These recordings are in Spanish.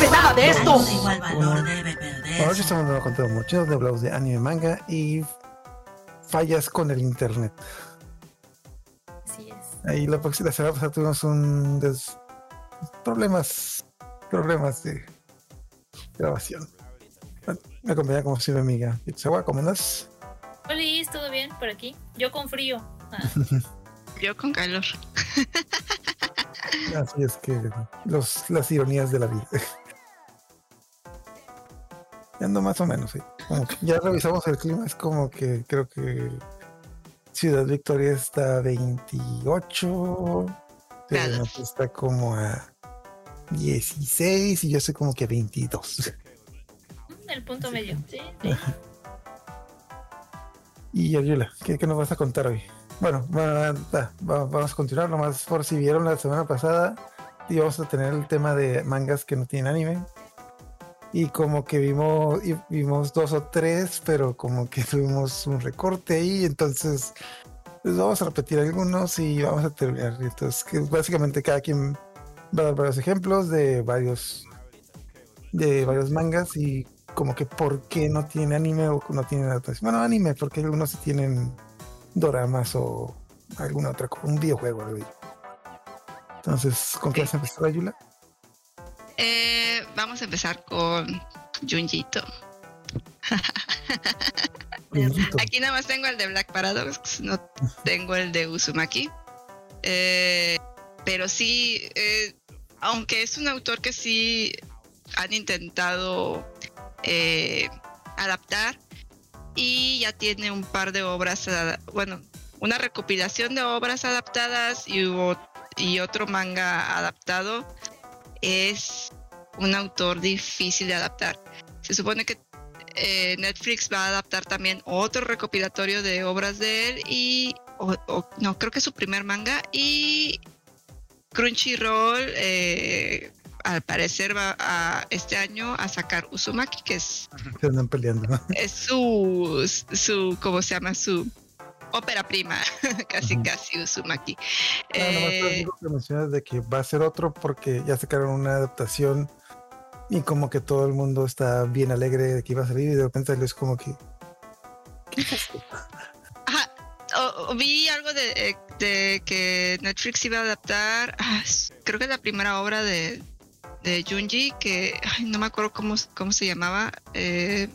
sabe nada de esto. igual valor debe perder. Ahora estamos dando contado mucho donde hablamos de anime manga y fallas con el internet. Así es. Ahí la próxima semana pasada tuvimos un des- problemas, problemas de grabación. Me acompaña como siempre mi amiga Itzawa, ¿cómo andas? Hola, ¿todo bien por aquí? Yo con frío. Ah, Yo con calor. Así es que los, las ironías de la vida. Ya Ando más o menos, sí. Como que ya revisamos el clima, es como que creo que Ciudad Victoria está a 28, Grados. Terremoto está como a 16 y yo soy como que a 22. mm, el punto medio. Sí, sí. Y Ayula, ¿qué, qué nos vas a contar hoy? Bueno, va- va- va- vamos a continuar nomás por si vieron la semana pasada y vamos a tener el tema de mangas que no tienen anime. Y como que vimos, vimos dos o tres, pero como que tuvimos un recorte ahí, entonces pues vamos a repetir algunos y vamos a terminar. Entonces, que básicamente cada quien va a dar varios ejemplos de varios de varios mangas y como que por qué no tiene anime o no tiene adaptación. Bueno, anime, porque algunos tienen doramas o alguna otra cosa, un videojuego. algo. Entonces, ¿con qué vas a empezar, Ayula? Eh, vamos a empezar con Junjito. Aquí nada más tengo el de Black Paradox, no tengo el de Uzumaki. Eh, pero sí, eh, aunque es un autor que sí han intentado eh, adaptar y ya tiene un par de obras, bueno, una recopilación de obras adaptadas y, hubo- y otro manga adaptado, es un autor difícil de adaptar. Se supone que eh, Netflix va a adaptar también otro recopilatorio de obras de él y o- o- no creo que es su primer manga y Crunchyroll eh, al parecer va a este año a sacar Uzumaki que es, Se andan peleando. ¿no? es su su cómo se llama su ópera prima casi casi Uzumaki nomás lo Eh, único que mencionas de que va a ser otro porque ya sacaron una adaptación y como que todo el mundo está bien alegre de que iba a salir y de repente es como que ¿qué es? Ajá, vi algo de, eh, de que Netflix iba a adaptar, ah, creo que la primera obra de, de Junji, que no me acuerdo cómo, cómo se llamaba, eh,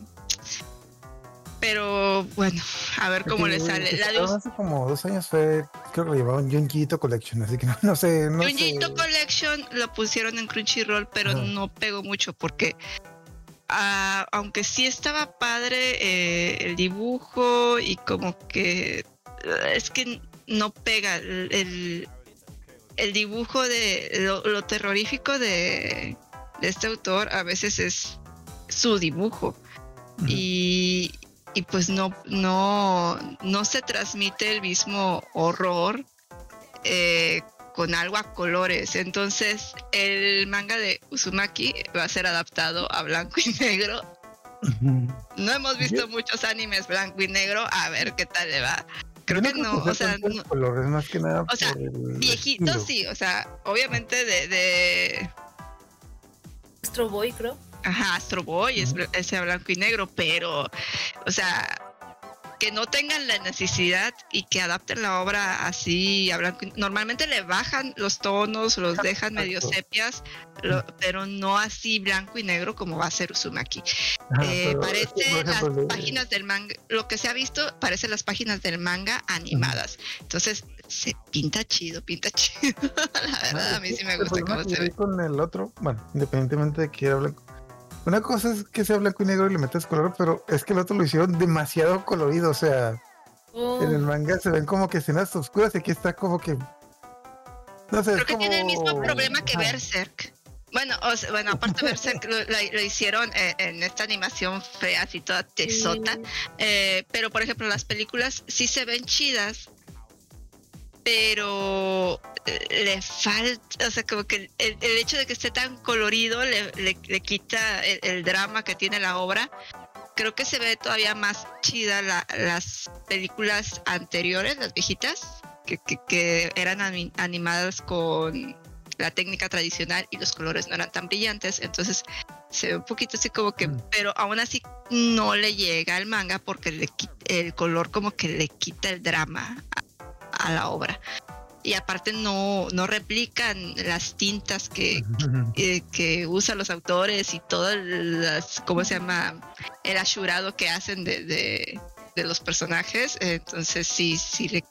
pero bueno, a ver cómo le sale. La de hace como dos años fue, creo que lo llamaban Junjito Collection, así que no, no sé, no Junjito sé. Collection lo pusieron en Crunchyroll, pero Ajá. no pegó mucho porque ah, aunque sí estaba padre eh, el dibujo y como que es que no pega el, el, dibujo de lo, lo terrorífico de, de este autor a veces es su dibujo y, y pues no, no, no se transmite el mismo horror eh, con algo a colores. Entonces, el manga de Uzumaki va a ser adaptado a blanco y negro. No hemos visto muchos animes blanco y negro. A ver qué tal le va. Creo que no, o sea, no- color, es más que nada o sea, viejito estilo. sí, o sea, obviamente de, de Astro Boy, creo. Ajá, Astro Boy es, Ujú. es a blanco y negro, pero, o sea, que no tengan la necesidad y que adapten la obra así a blanco y Normalmente le bajan los tonos, los dejan medio sepias, lo- pero no así blanco y negro como va a ser Uzumaki. Ajá, Eh, es parece las páginas del manga, lo que se ha visto parece las páginas del manga animadas. Entonces, se pinta chido, pinta chido. la verdad, a mí sí me gusta cómo se ve. con el otro, bueno, independientemente de que era blanco. Una cosa es que sea blanco y negro y le metes color, pero es que el otro lo hicieron demasiado colorido. O sea, Oh, en el manga se ven como que escenas oscuras y aquí está como que. No sé, Creo es que tiene el mismo como- problema que. Berserk. Bueno, o sea, bueno, aparte Berserk lo, hicieron eh, en esta animación fea, así toda tesota. sí. Eh, pero, por ejemplo, las películas sí se ven chidas, pero eh, le falta, o sea, como que el, el hecho de que esté tan colorido le, le- le quita el, el drama que tiene la obra. Creo que se ve todavía más chida la- las películas anteriores, las viejitas, que, que- que eran ani- animadas con la técnica tradicional y los colores no eran tan brillantes, entonces se ve un poquito así como que, Mm. pero aún así no le llega al manga porque le el color como que le quita el drama a, la obra. Y aparte no, no replican las tintas que, eh, que usan los autores y todas las, ¿cómo se llama? El ashurado que hacen de, de, de los personajes. Entonces sí, sí le,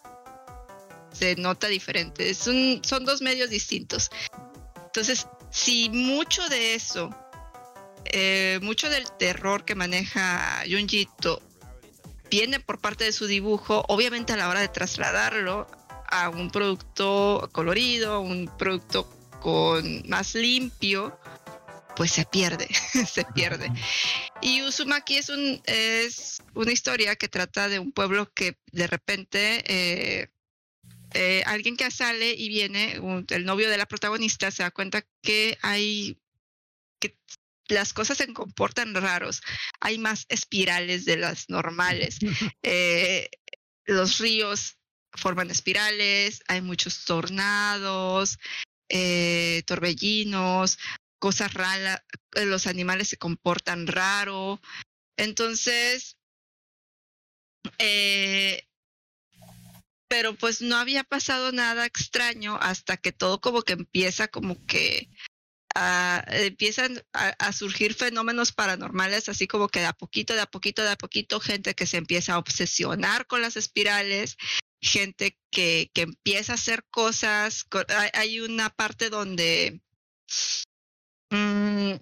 se nota diferente. Es un, son dos medios distintos. Entonces, si mucho de eso, eh, mucho del terror que maneja Junjito viene por parte de su dibujo, obviamente a la hora de trasladarlo a un producto colorido, un producto con más limpio, pues se pierde, se pierde. Y Uzumaki es, un, es una historia que trata de un pueblo que de repente eh, eh, alguien que sale y viene, el novio de la protagonista, se da cuenta que hay las cosas se comportan raros. Hay más espirales de las normales. Eh, los ríos forman espirales, hay muchos tornados, eh, torbellinos, cosas raras, los animales se comportan raro. Entonces, eh, pero pues no había pasado nada extraño hasta que todo como que empieza como que a- empiezan a, a surgir fenómenos paranormales, así como que de a poquito, de a poquito, de a poquito, gente que se empieza a obsesionar con las espirales, gente que, que empieza a hacer cosas. co- Hay, hay una parte donde mm,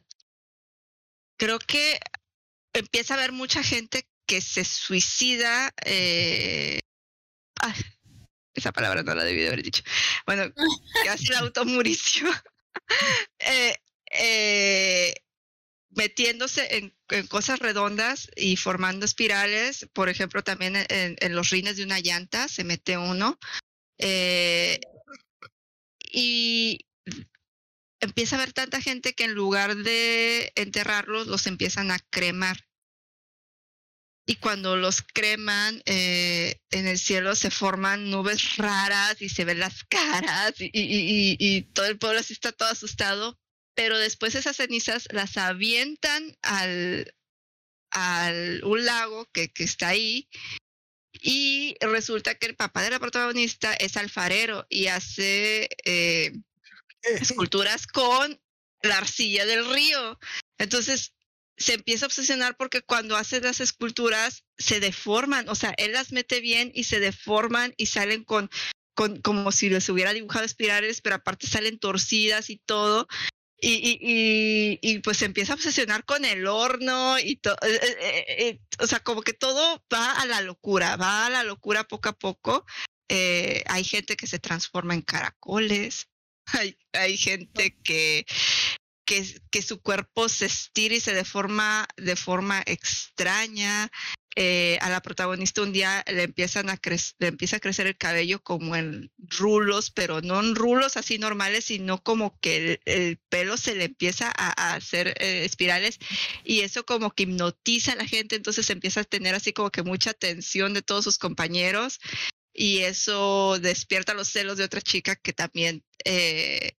creo que empieza a haber mucha gente que se suicida. eh, esa palabra no la debí de haber dicho. Bueno, que hace el automuricio. eh, eh, metiéndose en, cosas redondas y formando espirales, por ejemplo, también en, en los rines de una llanta se mete uno. eh, y empieza a haber tanta gente que en lugar de enterrarlos, los empiezan a cremar. Y cuando los creman, eh, en el cielo se forman nubes raras y se ven las caras y, y- y- y todo el pueblo así está todo asustado. Pero después esas cenizas las avientan al, al un lago que, que está ahí y resulta que el papá de la protagonista es alfarero y hace eh, esculturas con la arcilla del río. Entonces se empieza a obsesionar porque cuando hace las esculturas se deforman, o sea, él las mete bien y se deforman y salen con, con como si les hubiera dibujado espirales, pero aparte salen torcidas y todo. Y, y, y, y, pues se empieza a obsesionar con el horno y todo, o sea, como que todo va a la locura, va a la locura poco a poco. Eh, hay gente que se transforma en caracoles, hay, hay gente que, que, su cuerpo se estira y se deforma de forma extraña. Eh, a la protagonista un día le empiezan a le empieza a crecer el cabello como en rulos, pero no en rulos así normales, sino como que el, el pelo se le empieza a, hacer eh, espirales y eso como que hipnotiza a la gente, entonces empieza a tener así como que mucha atención de todos sus compañeros y eso despierta los celos de otra chica que también eh,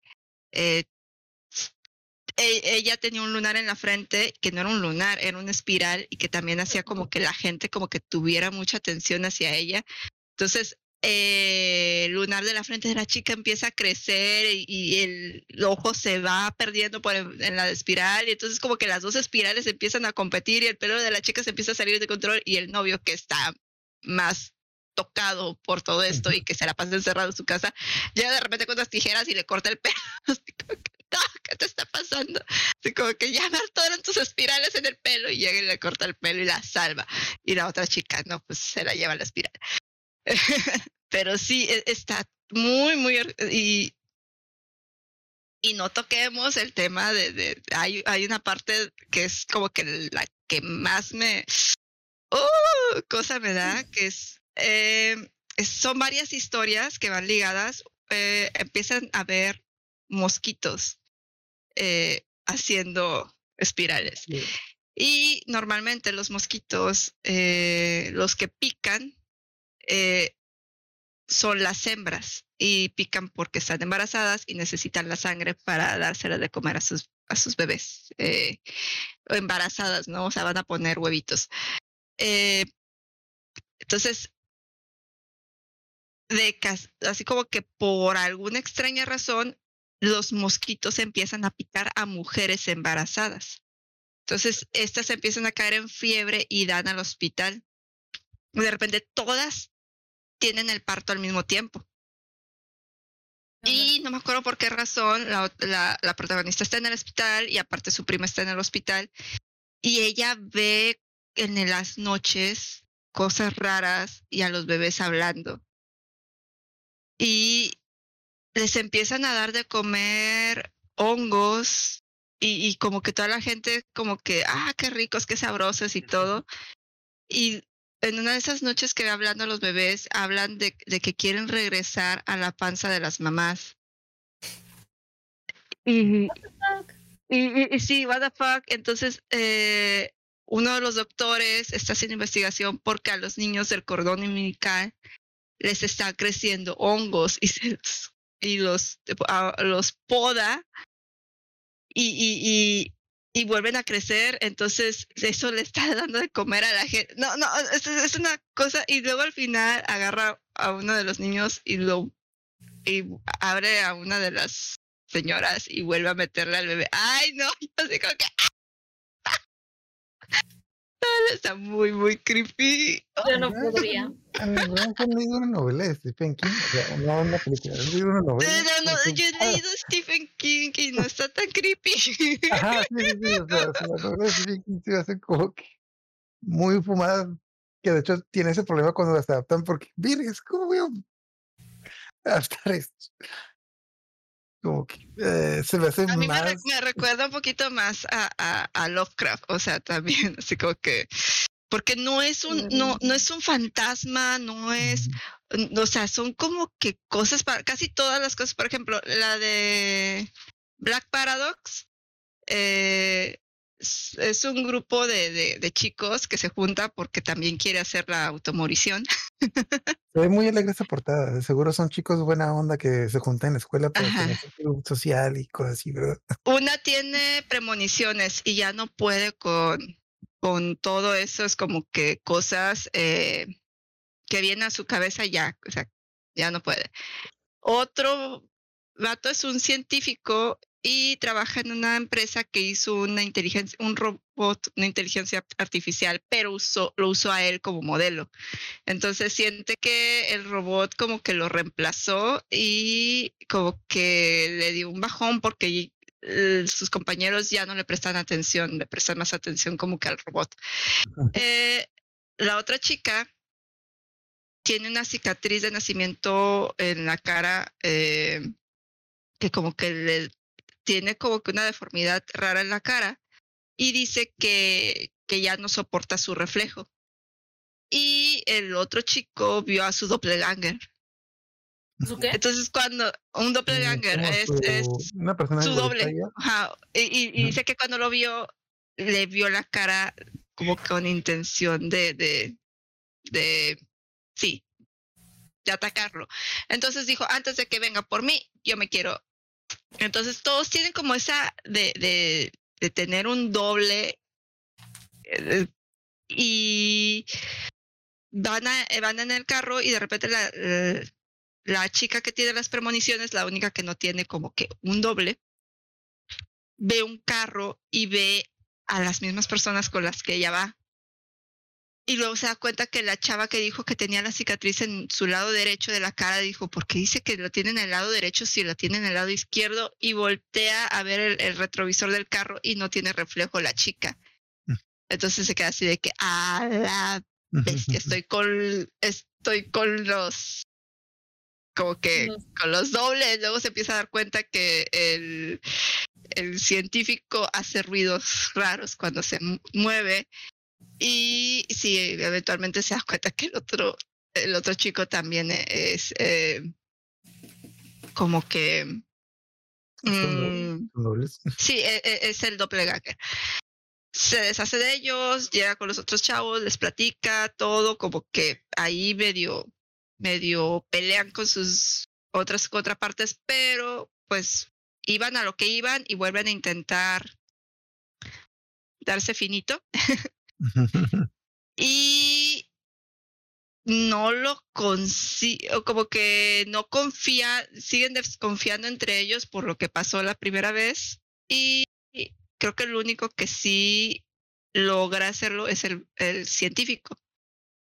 ella tenía un lunar en la frente que no era un lunar, era una espiral y que también hacía como que la gente como que tuviera mucha atención hacia ella. Entonces, eh, el lunar de la frente de la chica empieza a crecer y, y el, el, ojo se va perdiendo por en, la espiral y entonces como que las dos espirales empiezan a competir y el pelo de la chica se empieza a salir de control y el novio que está más tocado por todo esto y que se la pasa encerrado en su casa, llega de repente con unas tijeras y le corta el pelo. no, ¿qué te está pasando? Así como que ya hartaron tus espirales en el pelo y llega y le corta el pelo y la salva. Y la otra chica, no, pues se la lleva la espiral. Pero sí, está muy, muy... Y, y no toquemos el tema de... de hay, hay una parte que es como que la que más me... ¡Oh! Cosa me da, que es... Eh, son varias historias que van ligadas. Eh, empiezan a ver mosquitos eh, haciendo espirales. Sí. Y normalmente los mosquitos, eh, los que pican, eh, son las hembras y pican porque están embarazadas y necesitan la sangre para dársela de comer a sus, a sus bebés eh, embarazadas, ¿no? O sea, van a poner huevitos. Eh, entonces, de así como que por alguna extraña razón, los mosquitos empiezan a picar a mujeres embarazadas. Entonces, estas empiezan a caer en fiebre y dan al hospital. De repente, todas tienen el parto al mismo tiempo. Y no me acuerdo por qué razón la, la, protagonista está en el hospital y aparte su prima está en el hospital y ella ve en las noches cosas raras y a los bebés hablando. Y les empiezan a dar de comer hongos y, y como que toda la gente como que, ah, qué ricos, qué sabrosos y todo. Y en una de esas noches que hablando los bebés, hablan de, que quieren regresar a la panza de las mamás. Y, y, sí, what the fuck. Entonces, eh, uno de los doctores está haciendo investigación porque a los niños del cordón umbilical les está creciendo hongos y, se los, y los, los poda y, y vuelven a crecer, entonces eso le está dando de comer a la gente. No, no, es, una cosa y luego al final agarra a uno de los niños y lo y abre a una de las señoras y vuelve a meterle al bebé. Ay, no, así como que Está muy, muy creepy. Yo no podría. A mí me han leído una novela de Stephen King. O sea, no una película, he leído una novela. No, no, yo he leído Stephen King y no está tan creepy. Ajá, sí, sí, o sea, la novela de Stephen King se hace como que muy fumada. Que de hecho tiene ese problema cuando las adaptan porque, es ¿cómo voy a adaptar esto? Como que eh, se me hace a mí más... me, recuerda un poquito más a, a, a, Lovecraft, o sea, también, así como que, porque no es un, no, no es un fantasma, no es, o sea, son como que cosas para, casi todas las cosas, por ejemplo, la de Black Paradox, eh, es un grupo de, de, chicos que se junta porque también quiere hacer la automorición. Se ve muy alegre esa portada. Seguro son chicos buena onda que se juntan en la escuela para tener social y cosas así, ¿verdad? Una tiene premoniciones y ya no puede con, con todo eso. Es como que cosas eh, que vienen a su cabeza ya, o sea, ya no puede. Otro vato es un científico y trabaja en una empresa que hizo una inteligencia, un robot, una inteligencia artificial, pero usó, lo usó a él como modelo. Entonces siente que el robot como que lo reemplazó y como que le dio un bajón porque eh, sus compañeros ya no le prestan atención, le prestan más atención como que al robot. Eh, la otra chica tiene una cicatriz de nacimiento en la cara eh, que como que le tiene como que una deformidad rara en la cara y dice que, que ya no soporta su reflejo. Y el otro chico vio a su doppelganger. ¿Su qué? Entonces cuando un doppelganger es, es, una persona su doble. Y, y, dice que cuando lo vio, le vio la cara como con intención de, de, de, sí, de atacarlo. Entonces dijo, antes de que venga por mí, yo me quiero entonces todos tienen como esa de, de, tener un doble eh, y van, eh, van en el carro y de repente la, eh, la chica que tiene las premoniciones, la única que no tiene como que un doble, ve un carro y ve a las mismas personas con las que ella va y luego se da cuenta que la chava que dijo que tenía la cicatriz en su lado derecho de la cara dijo, ¿por qué dice que lo tiene en el lado derecho si la tiene en el lado izquierdo? Y voltea a ver el, retrovisor del carro y no tiene reflejo la chica. Mm. Entonces se queda así de que, ah, la bestia, estoy con, estoy con los, como que con los dobles. Luego se empieza a dar cuenta que el, el científico hace ruidos raros cuando se mueve y sí, eventualmente se da cuenta que el otro, el otro chico también es eh, como que... Mm, sí, e, e, es, el doppelganger. Se deshace de ellos, llega con los otros chavos, les platica todo, como que ahí medio, medio pelean con sus otras contrapartes, pero pues iban a lo que iban y vuelven a intentar darse finito. y no lo consigo, como que no confía, siguen desconfiando entre ellos por lo que pasó la primera vez. Y creo que el único que sí logra hacerlo es el, el científico,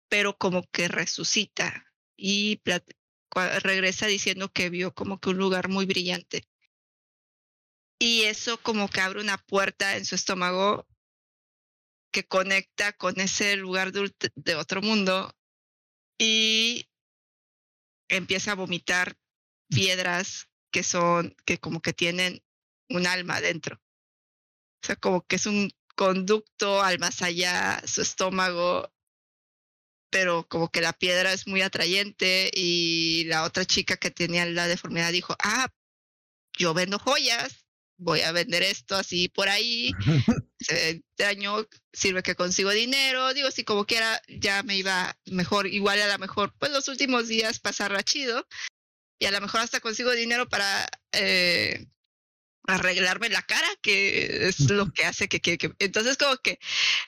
pero como que resucita y regresa diciendo que vio como que un lugar muy brillante. Y eso como que abre una puerta en su estómago que conecta con ese lugar de, otro mundo y empieza a vomitar piedras que son, que como que tienen un alma dentro. O sea, como que es un conducto al más allá, su estómago, pero como que la piedra es muy atrayente y la otra chica que tenía la deformidad dijo, ah, yo vendo joyas, voy a vender esto así por ahí, este año sirve que consigo dinero, digo, si como quiera ya me iba mejor, igual a lo mejor, pues los últimos días pasarla chido y a lo mejor hasta consigo dinero para eh, arreglarme la cara, que es lo que hace que, que, entonces como que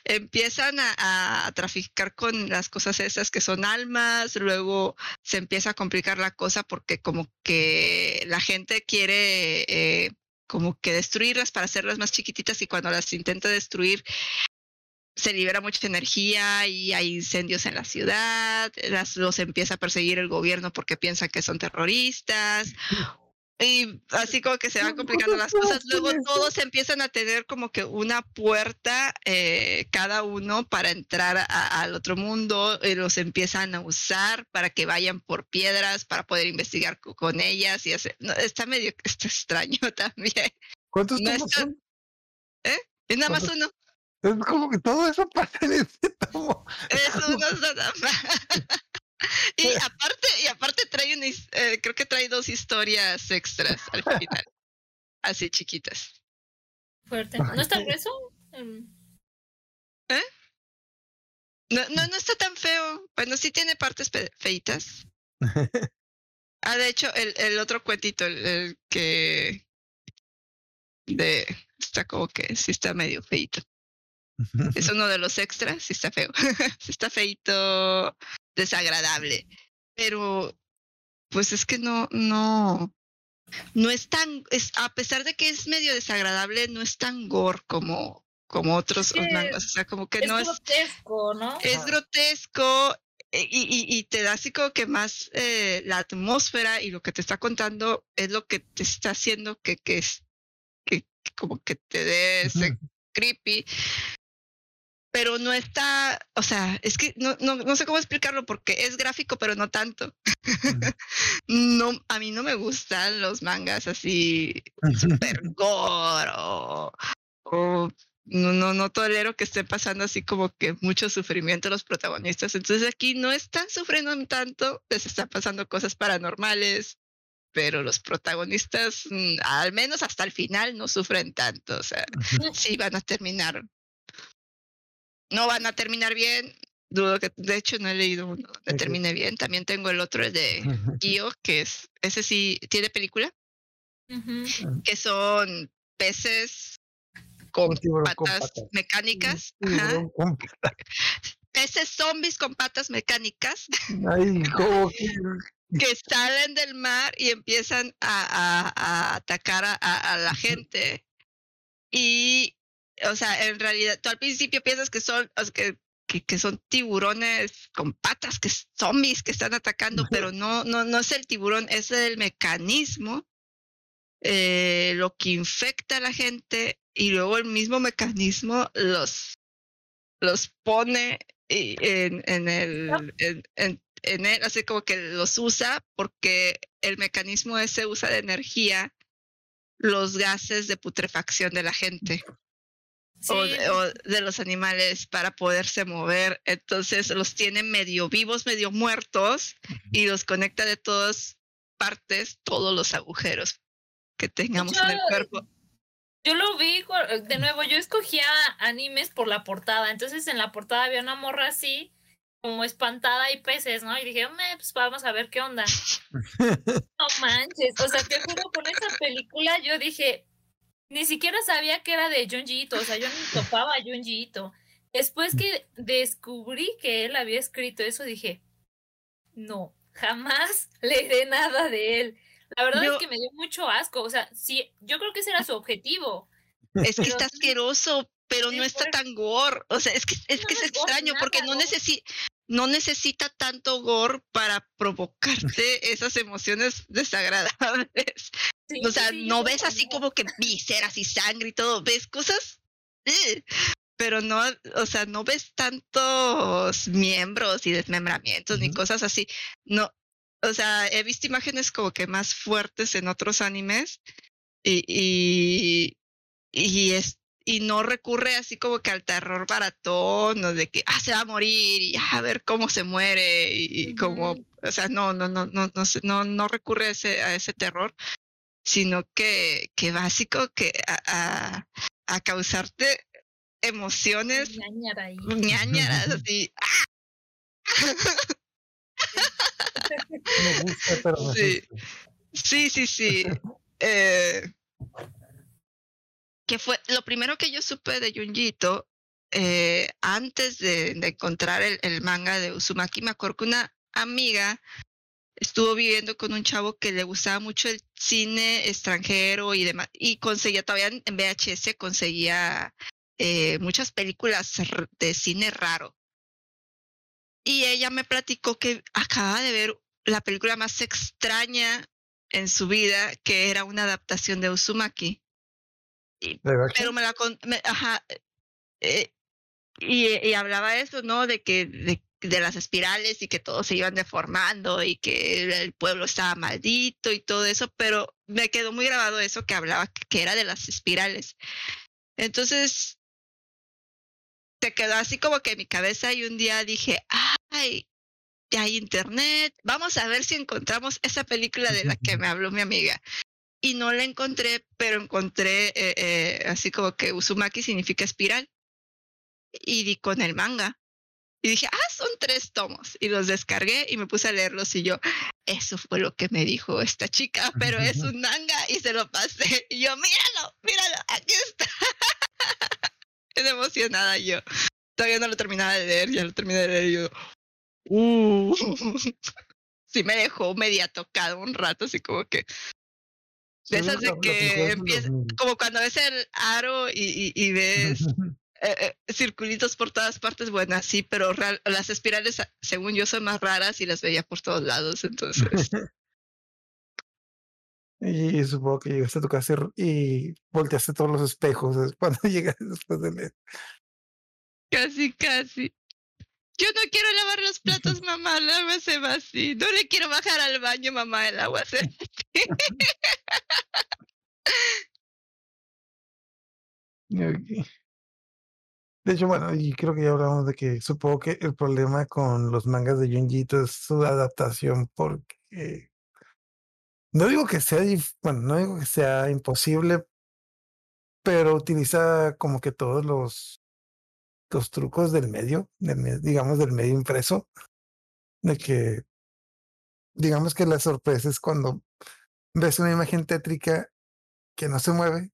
empiezan a, a, traficar con las cosas esas que son almas, luego se empieza a complicar la cosa porque como que la gente quiere eh, como que destruirlas para hacerlas más chiquititas y cuando las intenta destruir se libera mucha energía y hay incendios en la ciudad, las, los empieza a perseguir el gobierno porque piensan que son terroristas y así como que se van complicando las cosas. Luego todos empiezan a tener como que una puerta eh, cada uno para entrar al otro mundo. Y los empiezan a usar para que vayan por piedras, para poder investigar con ellas. y hacer, está medio está extraño también. ¿Cuántos no son? ¿Eh? Es nada más uno. Es como que todo eso pasa en este tomo. Eso no es nada más. Y aparte, y aparte trae una, eh, creo que trae dos historias extras al final. Así chiquitas. Fuerte. ¿No está grueso? Em. ¿Eh? No, no, no está tan feo. Bueno, sí tiene partes feitas. Ah, de hecho, el, el otro cuentito, el, el, que de está como que sí está medio feito. Es uno de los extras, sí está feo. sí está feito desagradable. Pero, pues es que no, no, no es tan, es, a pesar de que es medio desagradable, no es tan gore como, como otros Sí, mangas. O sea, como que Es no es, grotesco, ¿no? es grotesco eh, y, y, y te da así como que más eh, la atmósfera y lo que te está contando es lo que te está haciendo que, que es, que, que como que te dé ese creepy pero no está, o sea, es que no, no, no sé cómo explicarlo porque es gráfico, pero no tanto. no, a mí no me gustan los mangas así super gore o, o no, no, no tolero que estén pasando así como que mucho sufrimiento los protagonistas. Entonces aquí no están sufriendo tanto, les están pasando cosas paranormales, pero los protagonistas, mm, al menos hasta el final, no sufren tanto. O sea, sí van a terminar no van a terminar bien. Dudo que, de hecho, no he leído uno que termine bien. También tengo el otro, el de Kyo, que es, ese sí tiene película, Ujú. que son peces con tiburón con patas patas. mecánicas, peces zombies con patas mecánicas Ay, que salen del mar y empiezan a, a- a atacar a, a- a la gente. Y, o sea, en realidad, tú al principio piensas que son, o sea, que, que, que son tiburones con patas, que es zombies que están atacando, pero no, no, no es el tiburón, es el mecanismo, eh, lo que infecta a la gente y luego el mismo mecanismo los, los pone en, en el, en, en, en él, así como que los usa porque el mecanismo ese usa de energía los gases de putrefacción de la gente o, de, o de los animales para poderse mover. Entonces los tiene medio vivos, medio muertos y los conecta de todas partes, todos los agujeros que tengamos en el cuerpo. Yo lo vi, de nuevo, yo escogía animes por la portada. Entonces en la portada había una morra así, como espantada y peces, ¿no? Y dije, "Me, pues vamos a ver qué onda. No manches, o sea, te juro, con esa película yo dije, ni siquiera sabía que era de Junji Ito, o sea, yo ni topaba a Junji Ito. Después que descubrí que él había escrito eso, dije, no, jamás leeré nada de él. La verdad Yo- es que me dio mucho asco, o sea, sí, yo creo que ese era su objetivo. Es que Pero está asqueroso, pero Sí, no está por- tan gore. O sea, es que es, No, que es extraño porque no, gore. necesi no necesita tanto gore para provocarte esas emociones desagradables. Sí, O sea, sí, no ves así como que vísceras y sangre y todo, ves cosas, ¡eh! pero no, o sea, no ves tantos miembros y desmembramientos ni Ujú. cosas así. No, o sea, he visto imágenes como que más fuertes en otros animes y, y, y es y no recurre así como que al terror baratón o de que ah se va a morir y ah, a ver cómo se muere y, y como Ujú. o sea no no no no no no, no recurre a ese a ese terror sino que que básico que a, a, a causarte emociones ñañaras así Me gusta, pero me Sí. Sí, sí, sí. Eh, que fue lo primero que yo supe de Junjito eh, antes de, de encontrar el, el manga de Uzumaki. Me acuerdo que una amiga estuvo viviendo con un chavo que le gustaba mucho el cine extranjero y demás. Y conseguía todavía en VHS, conseguía eh, muchas películas de cine raro. Y ella me platicó que acaba de ver la película más extraña en su vida, que era una adaptación de Uzumaki. Pero me la me- ajá, eh, y, y hablaba eso, ¿no? De que de, de las espirales y que todos se iban deformando y que el, pueblo estaba maldito y todo eso, pero me quedó muy grabado eso que hablaba que, era de las espirales. Entonces, te quedó así como que en mi cabeza y un día dije, ay, ya hay internet, vamos a ver si encontramos esa película de la que me habló mi amiga. Y no la encontré, pero encontré eh, eh, así como que Uzumaki significa espiral. Y di con el manga. Y dije, ah, son tres tomos. Y los descargué y me puse a leerlos y yo, eso fue lo que me dijo esta chica, pero es un manga y se lo pasé. Y yo, míralo, míralo, aquí está. es emocionada yo. Todavía no lo terminaba de leer, ya lo terminé de leer y yo, uh. sí me dejó media tocado un rato, así como que de esas de que empieza, 2000. como cuando ves el aro y, y- y ves eh, eh, circulitos por todas partes, bueno, sí, pero real- las espirales, según yo, son más raras y las veía por todos lados, entonces. Y supongo que llegaste a tu casa y, volteaste todos los espejos es cuando llegaste después de leer. casi, casi. Yo no quiero lavar los platos, mamá, el agua se va así. No le quiero bajar al baño, mamá, el agua se va Ok. De hecho, bueno, y creo que ya hablamos de que supongo que el problema con los mangas de Junjito es su adaptación porque no digo que sea, bueno, no digo que sea imposible, pero utiliza como que todos los, los trucos del medio, digamos del medio impreso, de que digamos que la sorpresa es cuando ves una imagen tétrica que no se mueve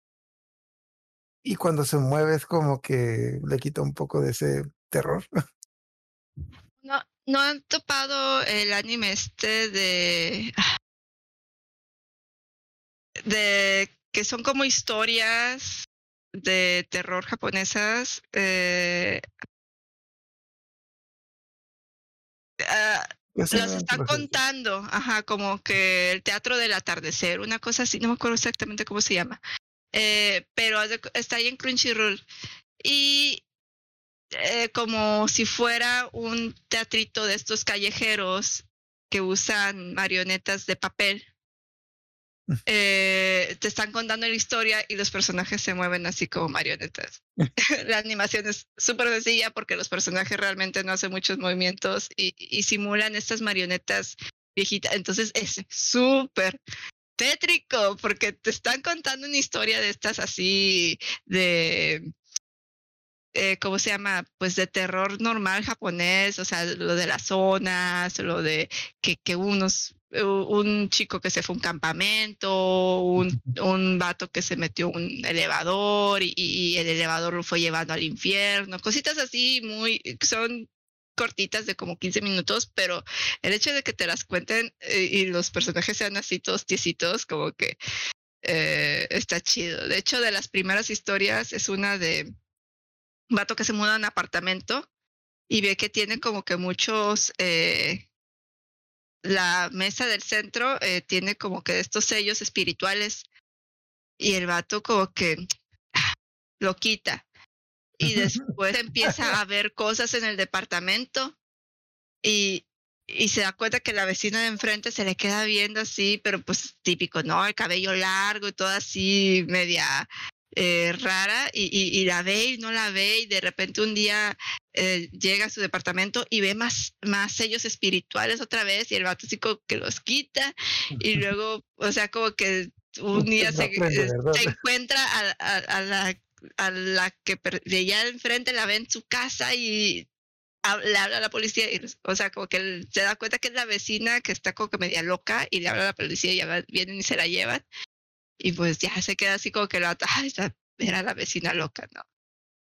y cuando se mueve es como que le quita un poco de ese terror. No, no han topado el anime este de. de que son como historias de terror japonesas. eh, ah, Ya sé las están contando, ajá, como que el teatro del atardecer, una cosa así, no me acuerdo exactamente cómo se llama, eh, pero está ahí en Crunchyroll y eh, como si fuera un teatrito de estos callejeros que usan marionetas de papel. Eh, te están contando la historia y los personajes se mueven así como marionetas. la animación es súper sencilla porque los personajes realmente no hacen muchos movimientos y, y simulan estas marionetas viejitas. Entonces es súper tétrico porque te están contando una historia de estas así de eh, ¿cómo se llama? Pues de terror normal japonés, o sea, lo de las zonas, lo de que, que unos, un chico que se fue a un campamento, un, un vato que se metió a un elevador y, y el elevador lo fue llevando al infierno, cositas así muy, son cortitas de como 15 minutos, pero el hecho de que te las cuenten eh, y los personajes sean así todos tiesitos, como que eh, está chido. De hecho, de las primeras historias es una de un vato que se muda a un apartamento y ve que tiene como que muchos, eh, la mesa del centro tiene como que estos sellos espirituales y el vato como que lo quita y después empieza a ver cosas en el departamento y, y se da cuenta que la vecina de enfrente se le queda viendo así, pero pues típico, ¿no? El cabello largo y todo así, media eh, rara, y, y, y, la ve y no la ve, y de repente un día eh, llega a su departamento y ve más, más sellos espirituales otra vez, y el vato así como que los quita, y luego, o sea, como que un día se, se encuentra a, a, a la a la que veía enfrente la ve en su casa y le habla a la policía, y, o sea, como que él se da cuenta que es la vecina que está como que media loca y le habla a la policía y ya vienen y se la llevan. Y pues ya se queda así como que la esa era la vecina loca, ¿no?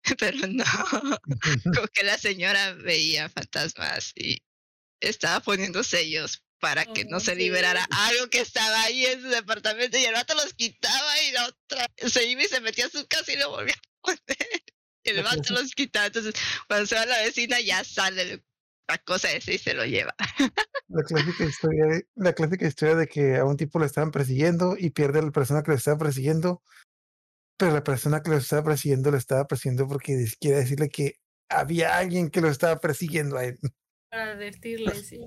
Pero no, como que la señora veía fantasmas y estaba poniendo sellos para que no se liberara algo que estaba ahí en su departamento y el vato los quitaba y la otra se iba y se metía a su casa y lo volvía a poner. Y el vato los quitaba. Entonces, cuando se va la vecina, ya sale la cosa esa y se lo lleva. La clásica historia de, la clásica historia de que a un tipo lo estaban persiguiendo y pierde a la persona que lo estaba persiguiendo, pero la persona que lo estaba persiguiendo lo estaba persiguiendo porque quiere decirle que había alguien que lo estaba persiguiendo a él. Para advertirle, sí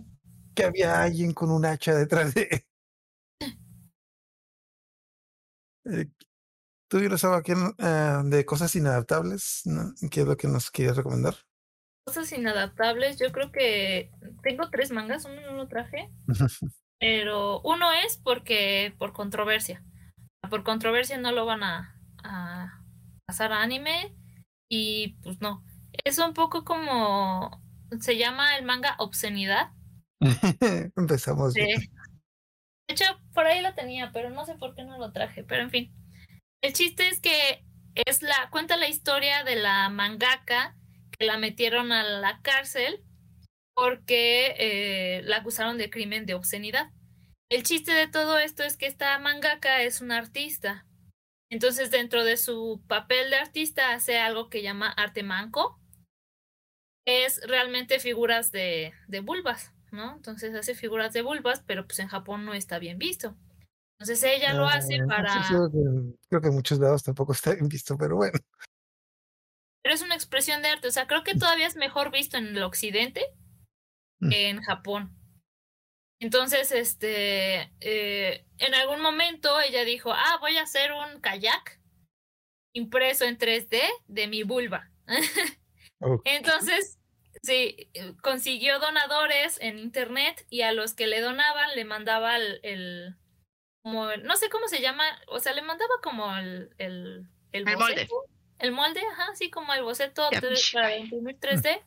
que había alguien con un hacha detrás de eh, ¿Tú y aquí uh, de cosas inadaptables? ¿no? ¿Qué es lo que nos quieres recomendar? Cosas inadaptables, yo creo que tengo tres mangas, uno no lo traje, pero uno es porque por controversia. Por controversia no lo van a, a pasar a anime y pues no. Es un poco como se llama el manga Obscenidad Empezamos. Sí. De hecho, por ahí lo tenía, pero no sé por qué no lo traje. Pero en fin. El chiste es que es la, cuenta la historia de la mangaka que la metieron a la cárcel porque eh, la acusaron de crimen de obscenidad. El chiste de todo esto es que esta mangaka es una artista. Entonces, dentro de su papel de artista, hace algo que llama arte manco. Es realmente figuras de, de vulvas. ¿No? Entonces hace figuras de vulvas, pero pues en Japón no está bien visto. Entonces ella lo hace para... Creo que, creo que en muchos lados tampoco está bien visto, pero bueno. Pero es una expresión de arte, o sea, creo que todavía es mejor visto en el occidente que en Japón. Entonces, este, eh, en algún momento ella dijo, ah, voy a hacer un kayak impreso en 3D de mi vulva. Entonces, Sí, eh, consiguió donadores en internet y a los que le donaban le mandaba el, el como no sé cómo se llama, o sea, le mandaba como el el, el, el molde. El molde, ajá, sí, como el boceto yeah. para imprimir 3D.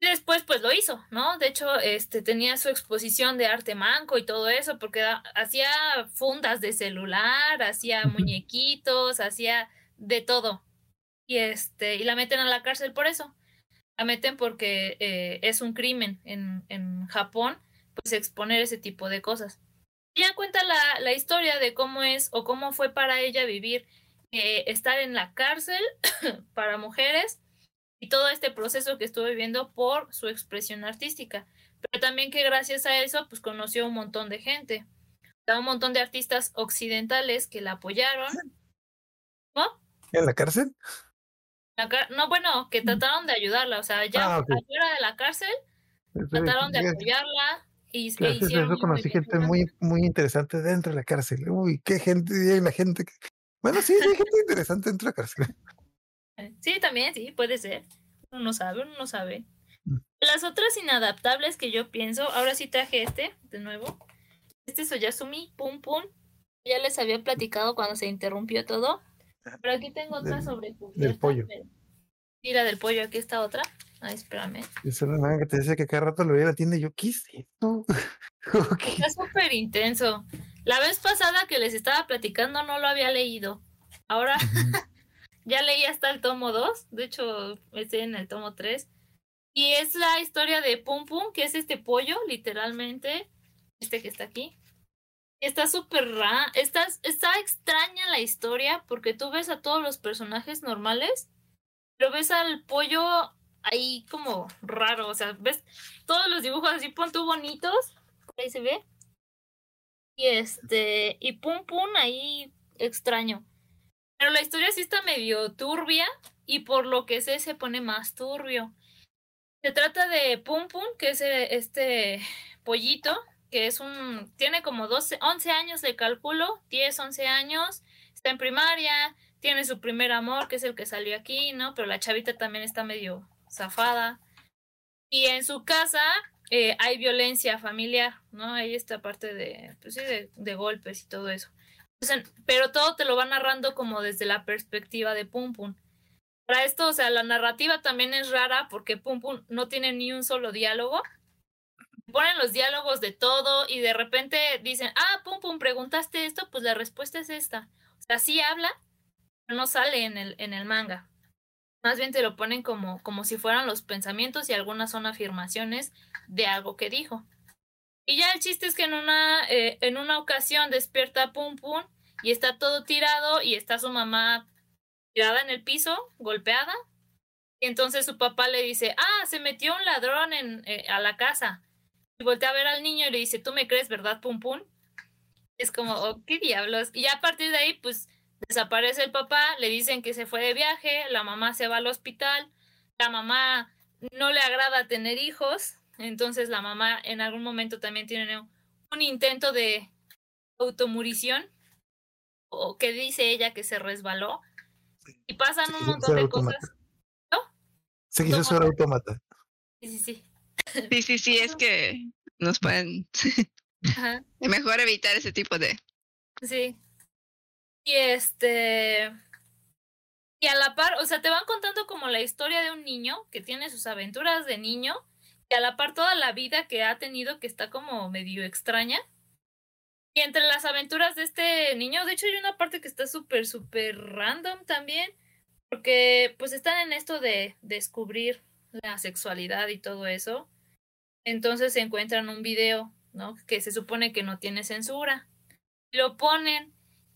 Y después pues lo hizo, ¿no? De hecho, este tenía su exposición de arte manco y todo eso porque hacía fundas de celular, hacía muñequitos, hacía de todo. Y este y la meten a la cárcel por eso la meten porque eh, es un crimen en, en Japón, pues exponer ese tipo de cosas. Ya cuenta la, la historia de cómo es o cómo fue para ella vivir, eh, estar en la cárcel para mujeres y todo este proceso que estuvo viviendo por su expresión artística. Pero también que gracias a eso, pues conoció un montón de gente. Un montón de artistas occidentales que la apoyaron. ¿En la cárcel? No, bueno, que trataron de ayudarla, o sea, ya ah, okay. afuera de la cárcel, trataron de apoyarla y, Gracias, e hicieron eso conocí gente muy, muy interesante dentro de la cárcel. Uy, qué gente, y la gente que... Bueno, sí, hay gente interesante dentro de la cárcel. Sí, también, sí, puede ser. Uno no sabe, uno no sabe. Las otras inadaptables que yo pienso, ahora sí traje este, de nuevo. Este es Oyasumi, pum pum. Ya les había platicado cuando se interrumpió todo. Pero aquí tengo otra del, sobre Del pollo. Pero, Y la del pollo, aquí está otra. Ay, espérame. Esa es la que te decía que cada rato lo veía la tienda y yo, ¿qué es esto? Está súper intenso. La vez pasada que les estaba platicando no lo había leído. Ahora ya leí hasta el tomo 2. De hecho, estoy en el tomo 3. Y es la historia de Pum Pum, que es este pollo, literalmente. Este que está aquí. Está súper rara. Está, está extraña la historia porque tú ves a todos los personajes normales, pero ves al pollo ahí como raro. O sea, ves todos los dibujos así, pon tú bonitos. Ahí se ve. Y este, y Pum Pum ahí extraño. Pero la historia sí está medio turbia y por lo que sé se pone más turbio. Se trata de Pum Pum, que es eh, este pollito, que es un, tiene como 12, 11 años de cálculo, 10, 11 años, está en primaria, tiene su primer amor, que es el que salió aquí, ¿no? Pero la chavita también está medio zafada. Y en su casa eh, hay violencia familiar, ¿no? Hay esta parte de, pues sí, de, de golpes y todo eso. Pero todo te lo va narrando como desde la perspectiva de Pum Pum. Para esto, o sea, la narrativa también es rara porque Pum Pum no tiene ni un solo diálogo. Ponen los diálogos de todo y de repente dicen, ah, Pum Pum, preguntaste esto, pues la respuesta es esta. O sea, sí habla, pero no sale en el, en el manga. Más bien te lo ponen como, como si fueran los pensamientos y algunas son afirmaciones de algo que dijo. Y ya el chiste es que en una, eh, en una ocasión despierta Pum Pum y está todo tirado y está su mamá tirada en el piso, golpeada. Y entonces su papá le dice, ah, se metió un ladrón en, eh, a la casa. Y voltea a ver al niño y le dice, ¿tú me crees, verdad, Pum Pum? Es como, oh, ¿qué diablos? Y ya a partir de ahí, pues desaparece el papá, le dicen que se fue de viaje, la mamá se va al hospital, la mamá no le agrada tener hijos, entonces la mamá en algún momento también tiene un intento de automurición, o que dice ella que se resbaló, y pasan un montón de cosas. autómata. Se quiso ser automata. Sí, sí, sí. Sí, sí, sí, es que nos pueden Ajá. mejor evitar ese tipo de... Sí. Y este. Y a la par, o sea, te van contando como la historia de un niño que tiene sus aventuras de niño, y a la par toda la vida que ha tenido que está como medio extraña. Y entre las aventuras de este niño, de hecho hay una parte que está súper, súper random también, porque pues están en esto de descubrir la sexualidad y todo eso. Entonces se encuentran un video, ¿no? Que se supone que no tiene censura. Lo ponen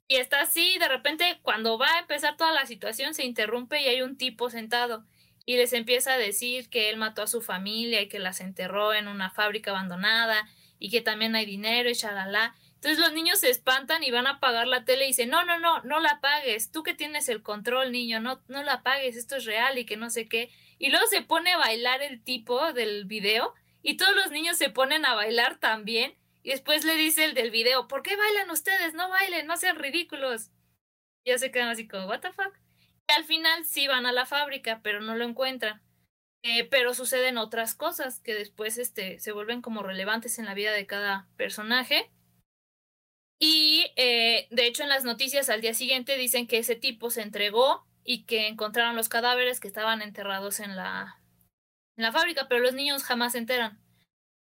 y está así, de repente cuando va a empezar toda la situación se interrumpe y hay un tipo sentado y les empieza a decir que él mató a su familia y que las enterró en una fábrica abandonada y que también hay dinero y shalala. Entonces los niños se espantan y van a apagar la tele y dicen, no, no, no, no la apagues, tú que tienes el control, niño, no, no la apagues, esto es real y que no sé qué. Y luego se pone a bailar el tipo del video y todos los niños se ponen a bailar también. Y después le dice el del video, ¿por qué bailan ustedes? No bailen, no sean ridículos. Y ya se quedan así como, ¿what the fuck? Y al final sí van a la fábrica, pero no lo encuentran. Eh, pero suceden otras cosas que después este, se vuelven como relevantes en la vida de cada personaje. Y eh, de hecho en las noticias al día siguiente dicen que ese tipo se entregó y que encontraron los cadáveres que estaban enterrados en la, en la fábrica, pero los niños jamás se enteran.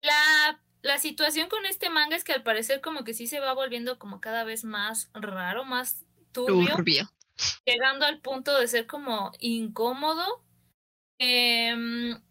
La, la situación con este manga es que al parecer como que sí se va volviendo como cada vez más raro, más turbio, Turbio. llegando al punto de ser como incómodo. Em,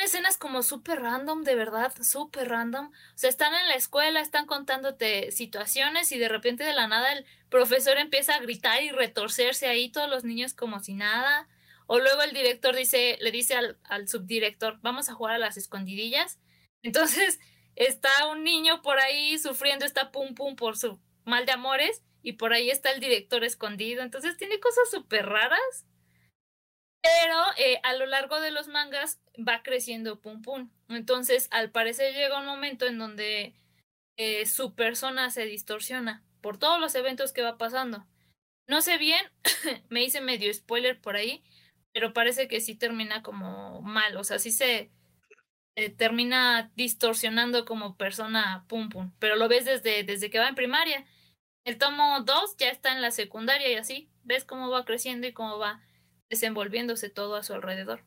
escenas como súper random, de verdad, súper random. O sea, están en la escuela, están contándote situaciones y de repente de la nada el profesor empieza a gritar y retorcerse ahí, todos los niños como si nada. O luego el director dice, le dice al, al subdirector, vamos a jugar a las escondidillas. Entonces está un niño por ahí sufriendo esta pum pum por su mal de amores y por ahí está el director escondido. Entonces tiene cosas súper raras. Pero eh, a lo largo de los mangas va creciendo Pum Pum. Entonces, al parecer llega un momento en donde eh, su persona se distorsiona por todos los eventos que va pasando. No sé bien, me hice medio spoiler por ahí, pero parece que sí termina como mal. O sea, sí se eh, termina distorsionando como persona Pum Pum. Pero lo ves desde, desde que va en primaria. El tomo 2 ya está en la secundaria y así. Ves cómo va creciendo y cómo va desenvolviéndose todo a su alrededor.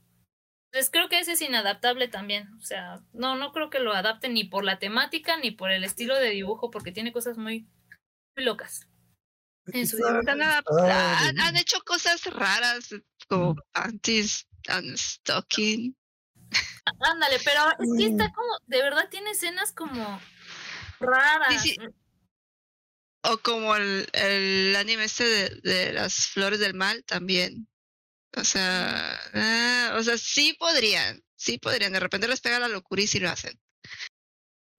Entonces creo que ese es inadaptable también. O sea, no, no creo que lo adapten ni por la temática ni por el estilo de dibujo, porque tiene cosas muy, muy locas. En su Ah, han, han hecho cosas raras como panties and stocking. Ándale, pero es que está como, de verdad tiene escenas como raras. Sí, sí. O como el, el anime este de, de las flores del mal también. O sea, ah, o sea, sí podrían, sí podrían. De repente les pega la locura y sí lo hacen.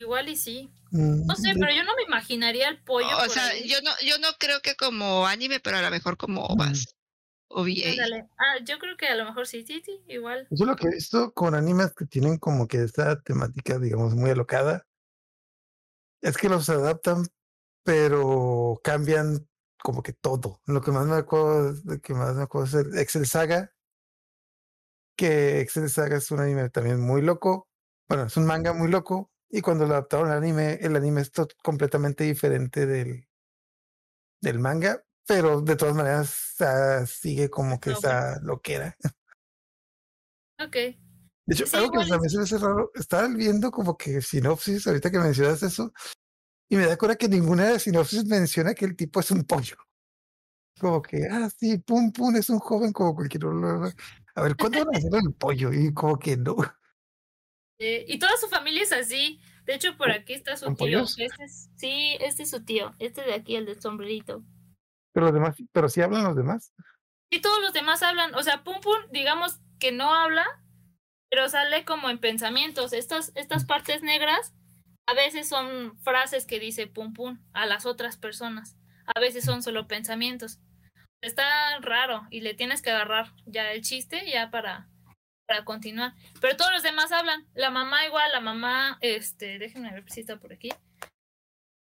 Igual y sí. mm, No sé, pero yo no me imaginaría el pollo. o por sea, ahí. yo no, yo no creo que como anime, pero a lo mejor como OVAs. OVA. Ándale. Ah, yo creo que a lo mejor sí, sí, sí, igual. Yo lo que he visto con animes que tienen como que esta temática, digamos, muy alocada, es que los adaptan, pero cambian como que todo. Lo que más me acuerdo, de que más me acuerdo es el Excel Saga, que Excel Saga es un anime también muy loco. Bueno, es un manga muy loco. Y cuando lo adaptaron al anime, el anime es completamente diferente del, del manga, pero de todas maneras ah, sigue como que ok. esa loquera. Ok. De hecho, Sí, algo que es- se me hace raro, estaba viendo como que sinopsis, ahorita que mencionas eso, y me da cuenta que ninguna de las sinopsis menciona que el tipo es un pollo. Como que, ah, sí, pum, pum, es un joven como cualquier otro. A ver, ¿cuándo van a hacer el pollo? Y como que no. Eh, y toda su familia es así. De hecho, por aquí está su ¿Con tío. pollos? Este es, sí, este es su tío. Este de aquí, el del sombrerito. Pero los demás, pero sí hablan los demás. Y todos los demás hablan. O sea, Pum Pum, digamos que no habla, pero sale como en pensamientos. Estas, estas partes negras a veces son frases que dice Pum Pum a las otras personas. A veces son solo pensamientos. Está raro y le tienes que agarrar ya el chiste ya para, para continuar. Pero todos los demás hablan. La mamá igual, la mamá, este, déjenme ver si está por aquí.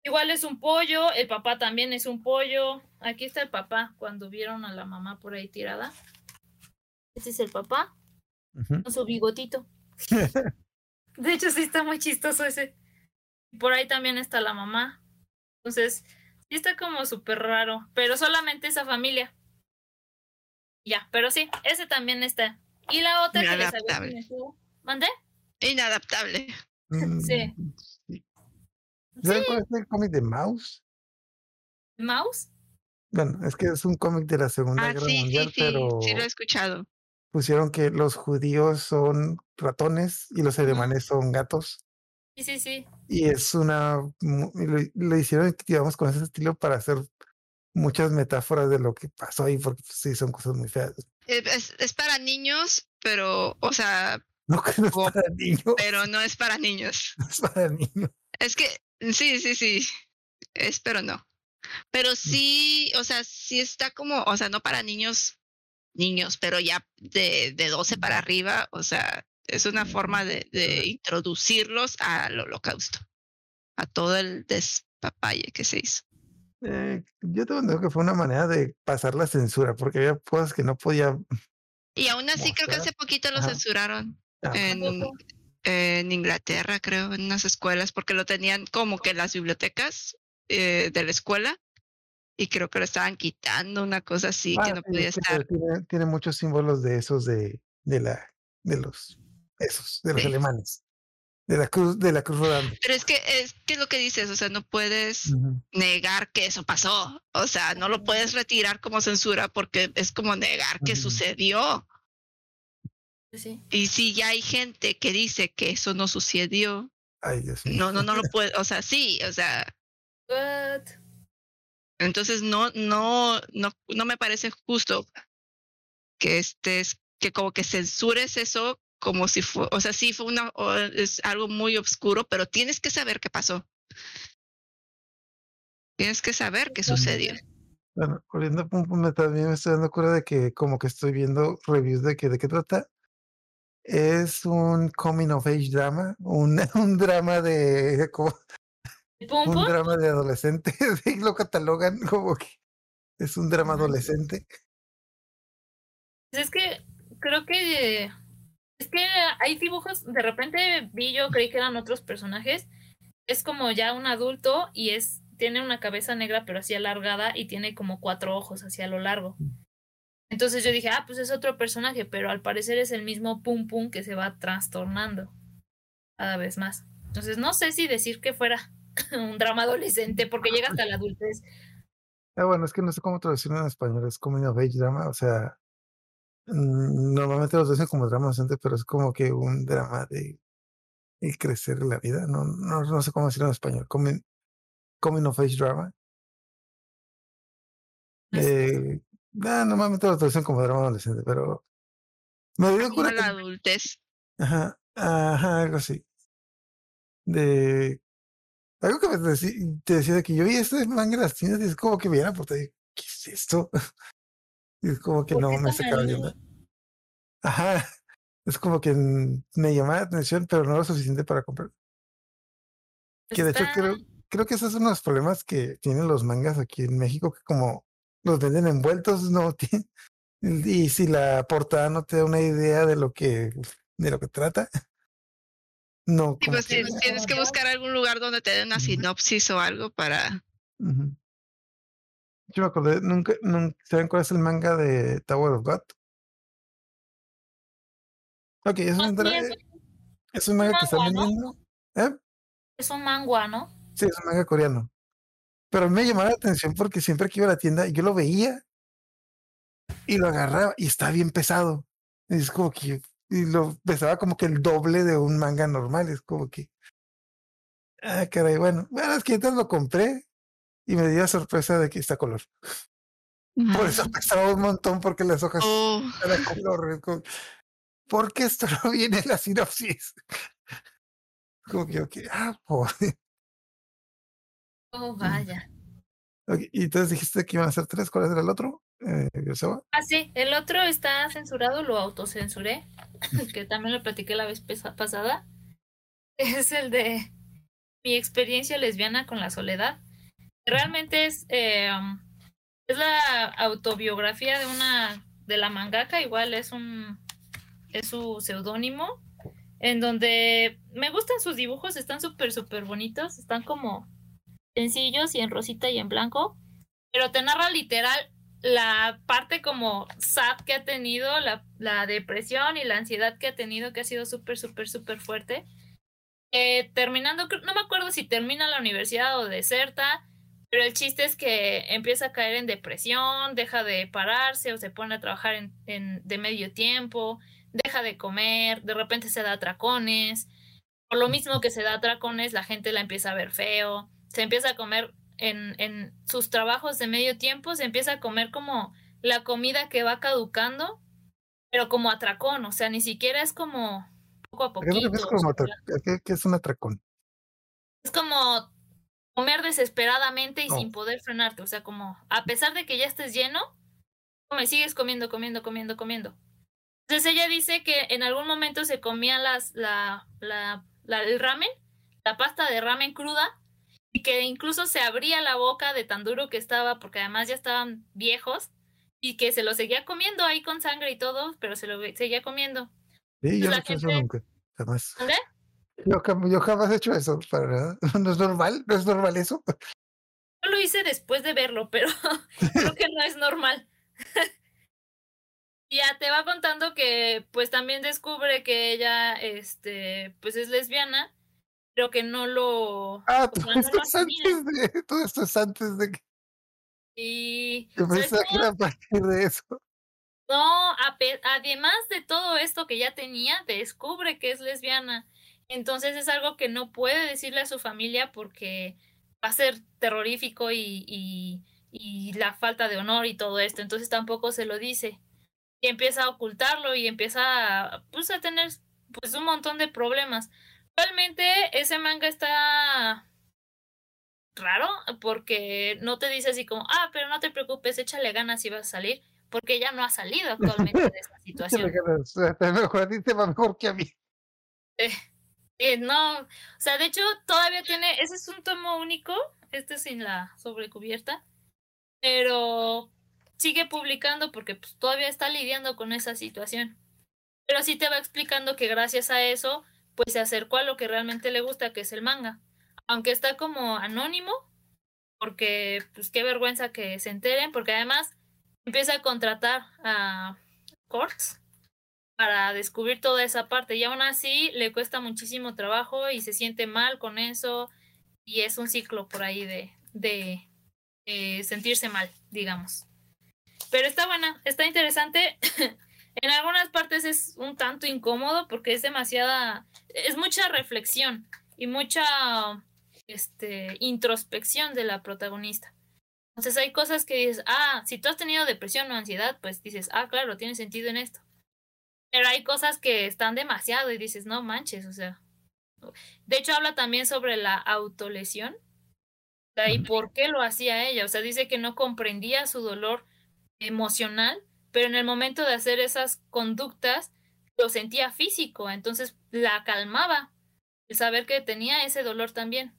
Igual es un pollo, el papá también es un pollo. Aquí está el papá cuando vieron a la mamá por ahí tirada. Este es el papá con su bigotito. De hecho, sí está muy chistoso ese. Y por ahí también está la mamá. Entonces, sí está como súper raro, pero solamente esa familia. Ya, pero sí, ese también está. Y la otra que les había ¿Mandé? Inadaptable. Mm, Sí. sí. ¿Saben cuál es el cómic de Mouse? ¿Mouse? Bueno, es que es un cómic de la Segunda Ah, Guerra sí, sí, Mundial, sí, pero sí lo he escuchado. pusieron que los judíos son ratones y los alemanes son gatos. Sí, sí, sí. Y es una. Lo, lo hicieron, digamos, con ese estilo para hacer muchas metáforas de lo que pasó ahí, porque pues, sí, son cosas muy feas. Eh, Es, es para niños, pero, o sea, No que no es para niños. pero no es para niños. no es para niños. Es que, sí, sí, sí. Es, pero no. Pero sí, o sea, sí está como, o sea, no para niños, niños, pero ya de, de 12 para arriba, o sea, es una forma de, de introducirlos al holocausto, a todo el despapalle que se hizo. Eh, yo tengo entendido que fue una manera de pasar la censura, porque había cosas que no podía. Y aún así creo que hace poquito lo Ajá. censuraron Ah, en, en Inglaterra, creo, en unas escuelas, porque lo tenían como que en las bibliotecas eh, de la escuela. Y creo que lo estaban quitando, una cosa así, que ah, no sí, podía estar. Tiene, tiene muchos símbolos de esos de, de la de los esos, de los Sí. alemanes. De la cruz, de la cruz rodante. Pero es que es que es lo que dices, o sea, no puedes negar que eso pasó. O sea, no lo puedes retirar como censura porque es como negar que sucedió. Sí. Y si ya hay gente que dice que eso no sucedió, Ay, Dios mío. no, no, no lo puede, o sea, sí, o sea, What? entonces no, no, no, no me parece justo que estés, que como que censures eso como si fue, o sea, sí fue una, es algo muy oscuro, pero tienes que saber qué pasó. Tienes que saber qué sucedió. Bueno, volviendo a Pum Pum, me- también me estoy dando cuenta de que como que estoy viendo reviews de que de qué trata. Es un coming of age drama, un, un drama de como ¿Pum un Pum? drama de adolescente, lo catalogan como que es un drama adolescente. Es que creo que es que hay dibujos, de repente vi yo, creí que eran otros personajes. Es como ya un adulto y es tiene una cabeza negra pero así alargada y tiene como cuatro ojos hacia lo largo. Entonces yo dije, ah, pues es otro personaje, pero al parecer es el mismo Pum Pum que se va trastornando cada vez más. Entonces no sé si decir que fuera un drama adolescente, porque llega hasta la adultez. Ah, bueno, es que no sé cómo traducirlo en español, es coming of age drama, o sea, normalmente los dicen como drama adolescente, pero es como que un drama de, de crecer en la vida, no, no, no sé cómo decirlo en español, coming, coming of age drama. Eh, ah, normalmente lo traducen como drama adolescente, pero me dio la que, adultez. ajá, ajá, algo así. De algo que me decí- te decía de que yo vi esto de manga en las tiendas y es como que viera por ahí, ¿qué es esto? Y es como que ¿Por no me sacaba de. Ajá, es como que me llamaba la atención, pero no lo suficiente para comprar. Pues Que de hecho creo, creo que ese es uno de los problemas que tienen los mangas aquí en México, que como los venden envueltos, no tienen, y si la portada no te da una idea de lo que, de lo que trata, no, Sí, pues que, tienes, que buscar algún lugar donde te den una sinopsis o algo para. Ujú. Yo me acordé, nunca, nunca, ¿saben cuál es el manga de Tower of God? Ok, es Ah, un, dra- es, eh, es un manga que manga, ¿no? vendiendo. ¿Eh? es un mangua, ¿no? Sí, es un manga coreano. Pero me llamaba la atención porque siempre que iba a la tienda yo lo veía y lo agarraba y estaba bien pesado. Y es como que y lo pesaba como que el doble de un manga normal. Es como que. Ah, caray, bueno. Bueno, es que entonces lo compré y me dio la sorpresa de que está color. Por eso pesaba un montón porque las hojas Oh, eran color. es como, ¿Por qué esto no viene en la sinopsis? Como que, ok, ah, por. Oh, vaya. Y entonces dijiste que iban a ser tres. ¿Cuál era el otro? Eh? Ah, sí, el otro está censurado, lo autocensuré, que también lo platiqué la vez pasada. Es el de mi experiencia lesbiana con la soledad. Realmente es, eh, um, es la autobiografía de una, de la mangaka, igual es un, es su seudónimo, en donde me gustan sus dibujos, están súper, súper bonitos, están como sencillos y en rosita y en blanco, pero te narra literal la parte como sad que ha tenido, la, la depresión y la ansiedad que ha tenido, que ha sido súper, súper, súper fuerte. Eh, terminando, no me acuerdo si termina la universidad o deserta, pero el chiste es que empieza a caer en depresión, deja de pararse o se pone a trabajar en, en- de medio tiempo, deja de comer, de repente se da atracones. Por lo mismo que se da atracones, la gente la empieza a ver feo, se empieza a comer en, en sus trabajos de medio tiempo, se empieza a comer como la comida que va caducando, pero como atracón, o sea, ni siquiera es como poco a ¿A qué poquito. como qué, qué es un atracón? es como comer desesperadamente y sin poder frenarte. O sea, como a pesar de que ya estés lleno, me sigues comiendo, comiendo, comiendo, comiendo. Entonces ella dice que en algún momento se comía las, la, la, la- el ramen, la pasta de ramen cruda, y que incluso se abría la boca de tan duro que estaba, porque además ya estaban viejos, y que se lo seguía comiendo ahí con sangre y todo, pero se lo seguía comiendo. Sí, yo no la he hecho eso gente- nunca. Jamás. ¿Mande? Yo, jam- yo jamás he hecho eso, para nada. No es normal, no es normal eso. Yo lo hice después de verlo, pero creo que no es normal. Y ya te va contando que pues también descubre que ella este pues es lesbiana, pero que no lo Ah, todo no esto lo es antes de, todo esto es antes de que Y yo sobre pensaba que era a partir de eso. no, además de todo esto que ya tenía, descubre que es lesbiana. Entonces es algo que no puede decirle a su familia porque va a ser terrorífico y, y, y la falta de honor y todo esto. Entonces tampoco se lo dice. Y empieza a ocultarlo y empieza a, pues, a tener pues un montón de problemas. Realmente ese manga está raro porque no te dice así como, ah, pero no te preocupes, échale ganas y vas a salir, porque ella no ha salido actualmente de esta situación. te mejor te mejor que a mí. Eh, no, o sea, de hecho todavía tiene, ese es un tomo único, este sin la sobrecubierta, pero sigue publicando porque pues, todavía está lidiando con esa situación. Pero sí te va explicando que gracias a eso, pues se acercó a lo que realmente le gusta, que es el manga. Aunque está como anónimo, porque pues qué vergüenza que se enteren, porque además empieza a contratar a Courts para descubrir toda esa parte y aún así le cuesta muchísimo trabajo y se siente mal con eso y es un ciclo por ahí de, de eh, sentirse mal, digamos. Pero está buena, está interesante. en algunas partes es un tanto incómodo porque es demasiada, es mucha reflexión y mucha este, introspección de la protagonista. Entonces hay cosas que dices, ah, si tú has tenido depresión o ansiedad, pues dices, ah, claro, tiene sentido en esto. Pero hay cosas que están demasiado y dices, no manches, o sea. De hecho, habla también sobre la autolesión. y por qué lo hacía ella. O sea, dice que no comprendía su dolor emocional, pero en el momento de hacer esas conductas lo sentía físico, entonces la calmaba el saber que tenía ese dolor también.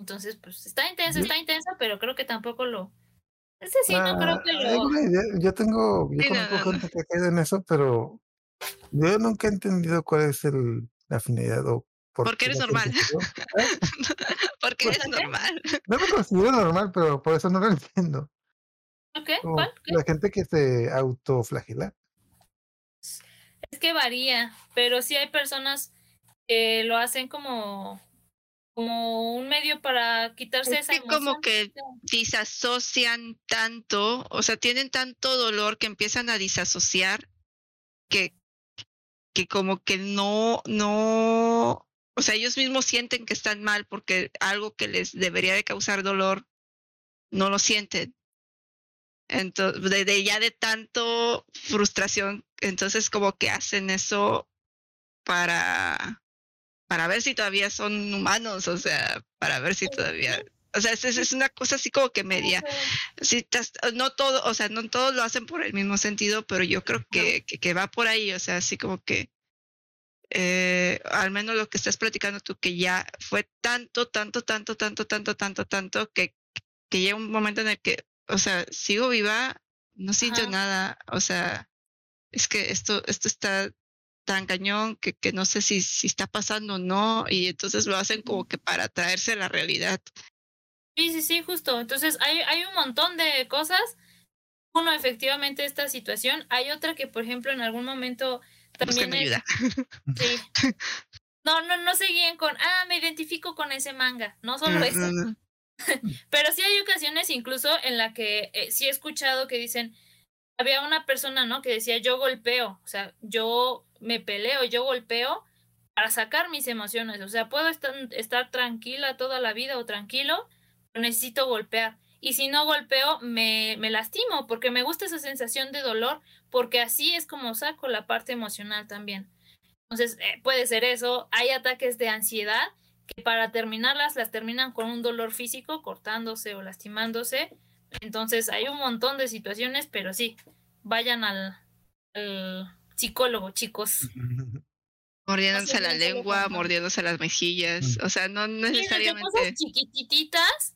Entonces, pues está intenso, está intenso, pero creo que tampoco lo. Ese sí, no creo que lo. idea, Yo tengo, yo Sí, no, conozco no, no. gente que caído en eso, pero yo nunca he entendido cuál es el, la finalidad o por Porque eres normal. ¿Eh? Porque ¿Por eres normal. No me considero normal, pero por eso no lo entiendo. Como ¿Cuál? ¿Qué? la gente que se autoflagela. Es que varía, pero sí hay personas que lo hacen como, como un medio para quitarse Es esa que como que disasocian tanto, o sea, tienen tanto dolor que empiezan a disasociar que, que como que no, no, o sea, ellos mismos sienten que están mal porque algo que les debería de causar dolor no lo sienten. Entonces, de, de ya de tanto frustración, entonces como que hacen eso para, para ver si todavía son humanos, o sea, para ver si todavía, o sea, es, una cosa así como que media, si tas- no todo, o sea, no todos lo hacen por el mismo sentido, pero yo creo que, que, que va por ahí, o sea, así como que, eh, al menos lo que estás platicando tú, que ya fue tanto, tanto, tanto, tanto, tanto, tanto, tanto, que, que llega un momento en el que, o sea, sigo viva, no siento Ajá. nada, o sea, es que esto, esto está tan cañón que, que no sé si, si está pasando o no, y entonces lo hacen como que para traerse a la realidad. Sí, sí, sí, justo. Entonces hay, hay un montón de cosas. Uno, efectivamente, esta situación. Hay otra que, por ejemplo, en algún momento también es- ayuda. Sí. No, no, no se guíen con, ah, me identifico con ese manga. No solo Mm, eso. Pero sí hay ocasiones incluso en la que eh, sí he escuchado que dicen, había una persona, ¿no? Que decía, yo golpeo, o sea, yo me peleo, yo golpeo para sacar mis emociones, o sea, puedo estar, estar tranquila toda la vida o tranquilo, pero necesito golpear. Y si no golpeo, me, me lastimo, porque me gusta esa sensación de dolor, porque así es como saco la parte emocional también. Entonces, eh, puede ser eso. Hay ataques de ansiedad que para terminarlas las terminan con un dolor físico, cortándose o lastimándose. Entonces hay un montón de situaciones, pero sí, vayan al, al psicólogo, chicos. Mordiéndose la no lengua, mordiéndose las mejillas, Mm. o sea, no desde cosas necesariamente. chiquititas,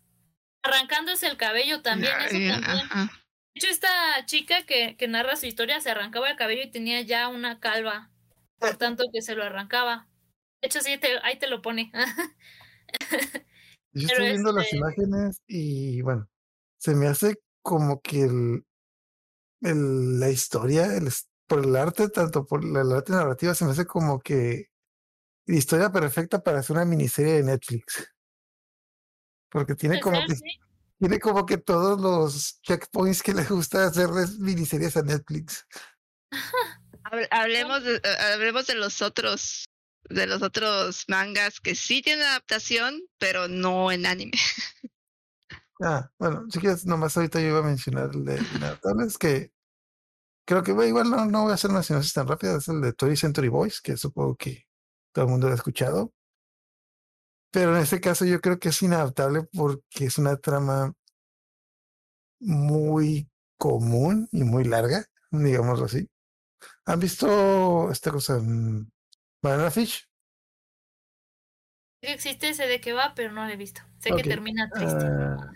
arrancándose el cabello también, eso también. ajá. De hecho, esta chica que, que narra su historia se arrancaba el cabello y tenía ya una calva, por tanto que se lo arrancaba. De hecho, sí, te- ahí te lo pone. Yo estoy viendo las este- imágenes y bueno, se me hace como que el, el- la historia, el, por el arte, tanto por la, la arte narrativa, se me hace como que la historia perfecta para hacer una miniserie de Netflix. Porque tiene como que tiene como que todos los checkpoints que le gusta hacerles miniseries a Netflix. Hable- Hablemos de, eh, hablemos de los otros de los otros mangas que sí tienen adaptación, pero no en anime. Ah, bueno, si quieres, nomás ahorita yo iba a mencionar el de Inadaptables, que creo que bueno, igual no, no voy a hacer una sinopsis tan rápida, es el de Toy Century Boys, que supongo que todo el mundo lo ha escuchado. Pero en este caso yo creo que es inadaptable porque es una trama muy común y muy larga, digámoslo así. ¿Han visto esta cosa? mm, Banana Fish? Existe ese de que va, pero no lo he visto. Sé que termina triste. Ah,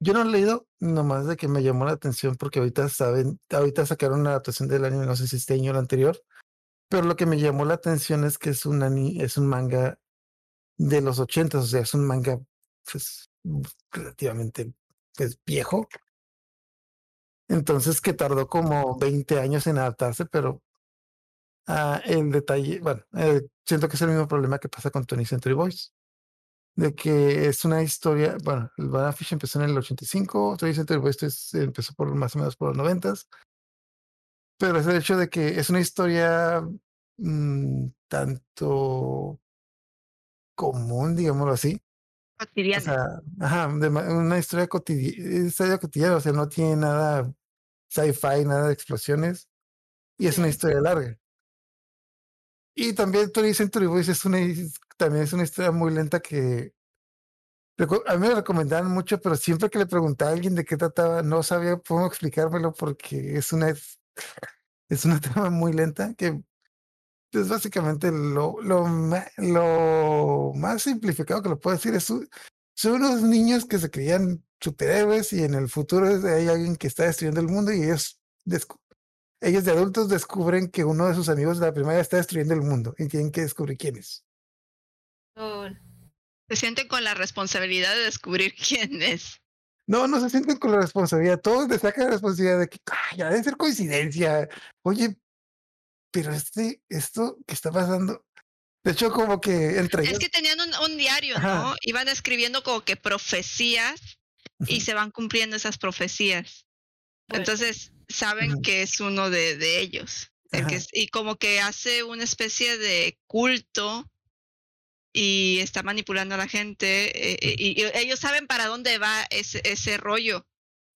yo no he leído, nomás de que me llamó la atención porque ahorita saben, ahorita sacaron una adaptación del anime, no sé si este año o el anterior, pero lo que me llamó la atención es que es un ani- es un manga de los ochentas, o sea, es un manga pues relativamente pues, viejo. Entonces que tardó como 20 años en adaptarse, pero ah, el detalle, bueno, eh, siento que es el mismo problema que pasa con Tony Century Boys. De que es una historia, bueno, el Banana Fish empezó en el 85, Tony Century Boys es- empezó por más o menos por los 90, pero es el hecho de que es una historia mm, tanto común, digámoslo así, o Cotidiana. sea, ajá, de una historia cotidiana, historia cotidiana, o sea, no tiene nada sci-fi, nada de explosiones, y es una historia larga. Y también Tony Century Boys es una, también es una historia muy lenta que a mí me recomendaban mucho, pero siempre que le preguntaba a alguien de qué trataba, no sabía cómo explicármelo porque es una, es una trama muy lenta que es básicamente lo, lo, lo más simplificado que lo puedo decir. Es, son unos niños que se creían superhéroes y en el futuro hay alguien que está destruyendo el mundo y ellos, ellos de adultos descubren que uno de sus amigos de la primaria está destruyendo el mundo y tienen que descubrir quién es. Se sienten con la responsabilidad de descubrir quién es. No, no se sienten con la responsabilidad. Todos les sacan la responsabilidad de que "Ay, ya debe ser coincidencia. Oye, pero este, esto que está pasando. De hecho, como que entre Es ellos. que tenían un, un diario, Ajá. ¿no? Iban escribiendo como que profecías y se van cumpliendo esas profecías. Bueno. Entonces saben que es uno de, de ellos. el que Ajá. es- y como que hace una especie de culto y está manipulando a la gente. eh, y, ellos saben para dónde va ese, ese rollo,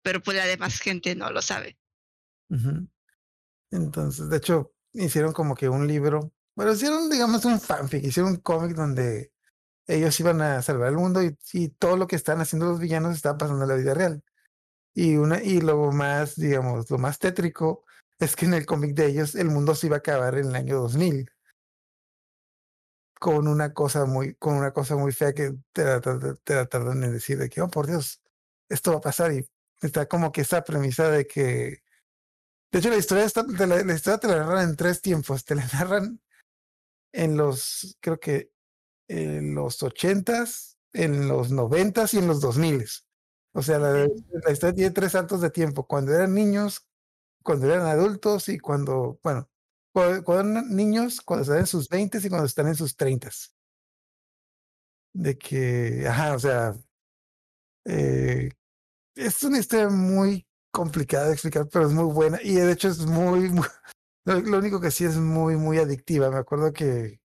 pero pues la demás gente no lo sabe. Entonces, de hecho, hicieron como que un libro, bueno, hicieron, digamos, un fanfic, hicieron un cómic donde ellos iban a salvar el mundo y, todo lo que están haciendo los villanos estaba pasando en la vida real. Y una, y lo más, digamos, lo más tétrico es que en el cómic de ellos el mundo se iba a acabar en el año 2000 con una cosa muy, con una cosa muy fea que te la, te la tardan en decir de que, oh, por Dios, esto va a pasar y está como que esa premisa de que de hecho, la historia, está, te la, la historia te la narran en tres tiempos. Te la narran en los, creo que en los ochentas, en los noventas y en los dos miles. O sea, la, la historia tiene tres saltos de tiempo. Cuando eran niños, cuando eran adultos y cuando, bueno, cuando, cuando niños, cuando están en sus veintes y cuando están en sus treintas. De que, ajá, o sea, eh, es una historia muy complicada de explicar, pero es muy buena y de hecho es muy, muy- lo, único que sí es muy, muy adictiva. Me acuerdo que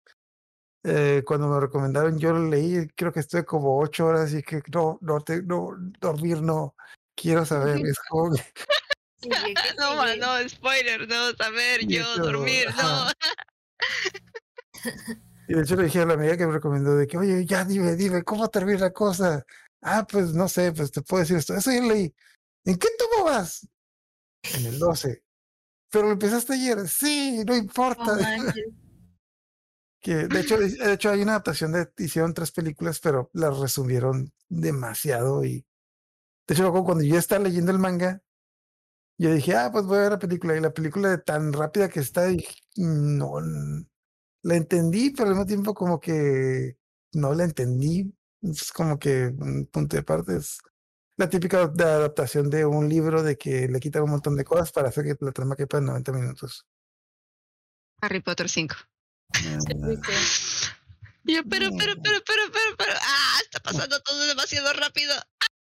eh, cuando me recomendaron yo lo leí, creo que estuve como ocho horas y que no, no, te, no, dormir no, quiero saber, es como que- Sigue, ¿qué No, ma, sigue? no, spoiler, no, saber, Y yo, dormir, no. Y de hecho le dije a la amiga que me recomendó de que, oye, ya dime, dime, ¿cómo termina la cosa? Ah, pues no sé, pues te puedo decir esto. Eso ya leí. ¿En qué tomo vas? En el 12. Pero lo empezaste ayer. Sí, no importa. que de hecho, de hecho hay una adaptación de, hicieron tres películas, pero las resumieron demasiado y de hecho cuando yo estaba leyendo el manga, yo dije, ah, pues voy a ver la película y la película de tan rápida que está, dije, no, la entendí, pero al mismo tiempo como que no la entendí. Es como que un punto de parte es la típica de adaptación de un libro de que le quitan un montón de cosas para hacer que la trama quepa en 90 minutos. Harry Potter 5. Ah, Yo, pero, pero, pero, pero, pero, pero, ah, está pasando todo demasiado rápido.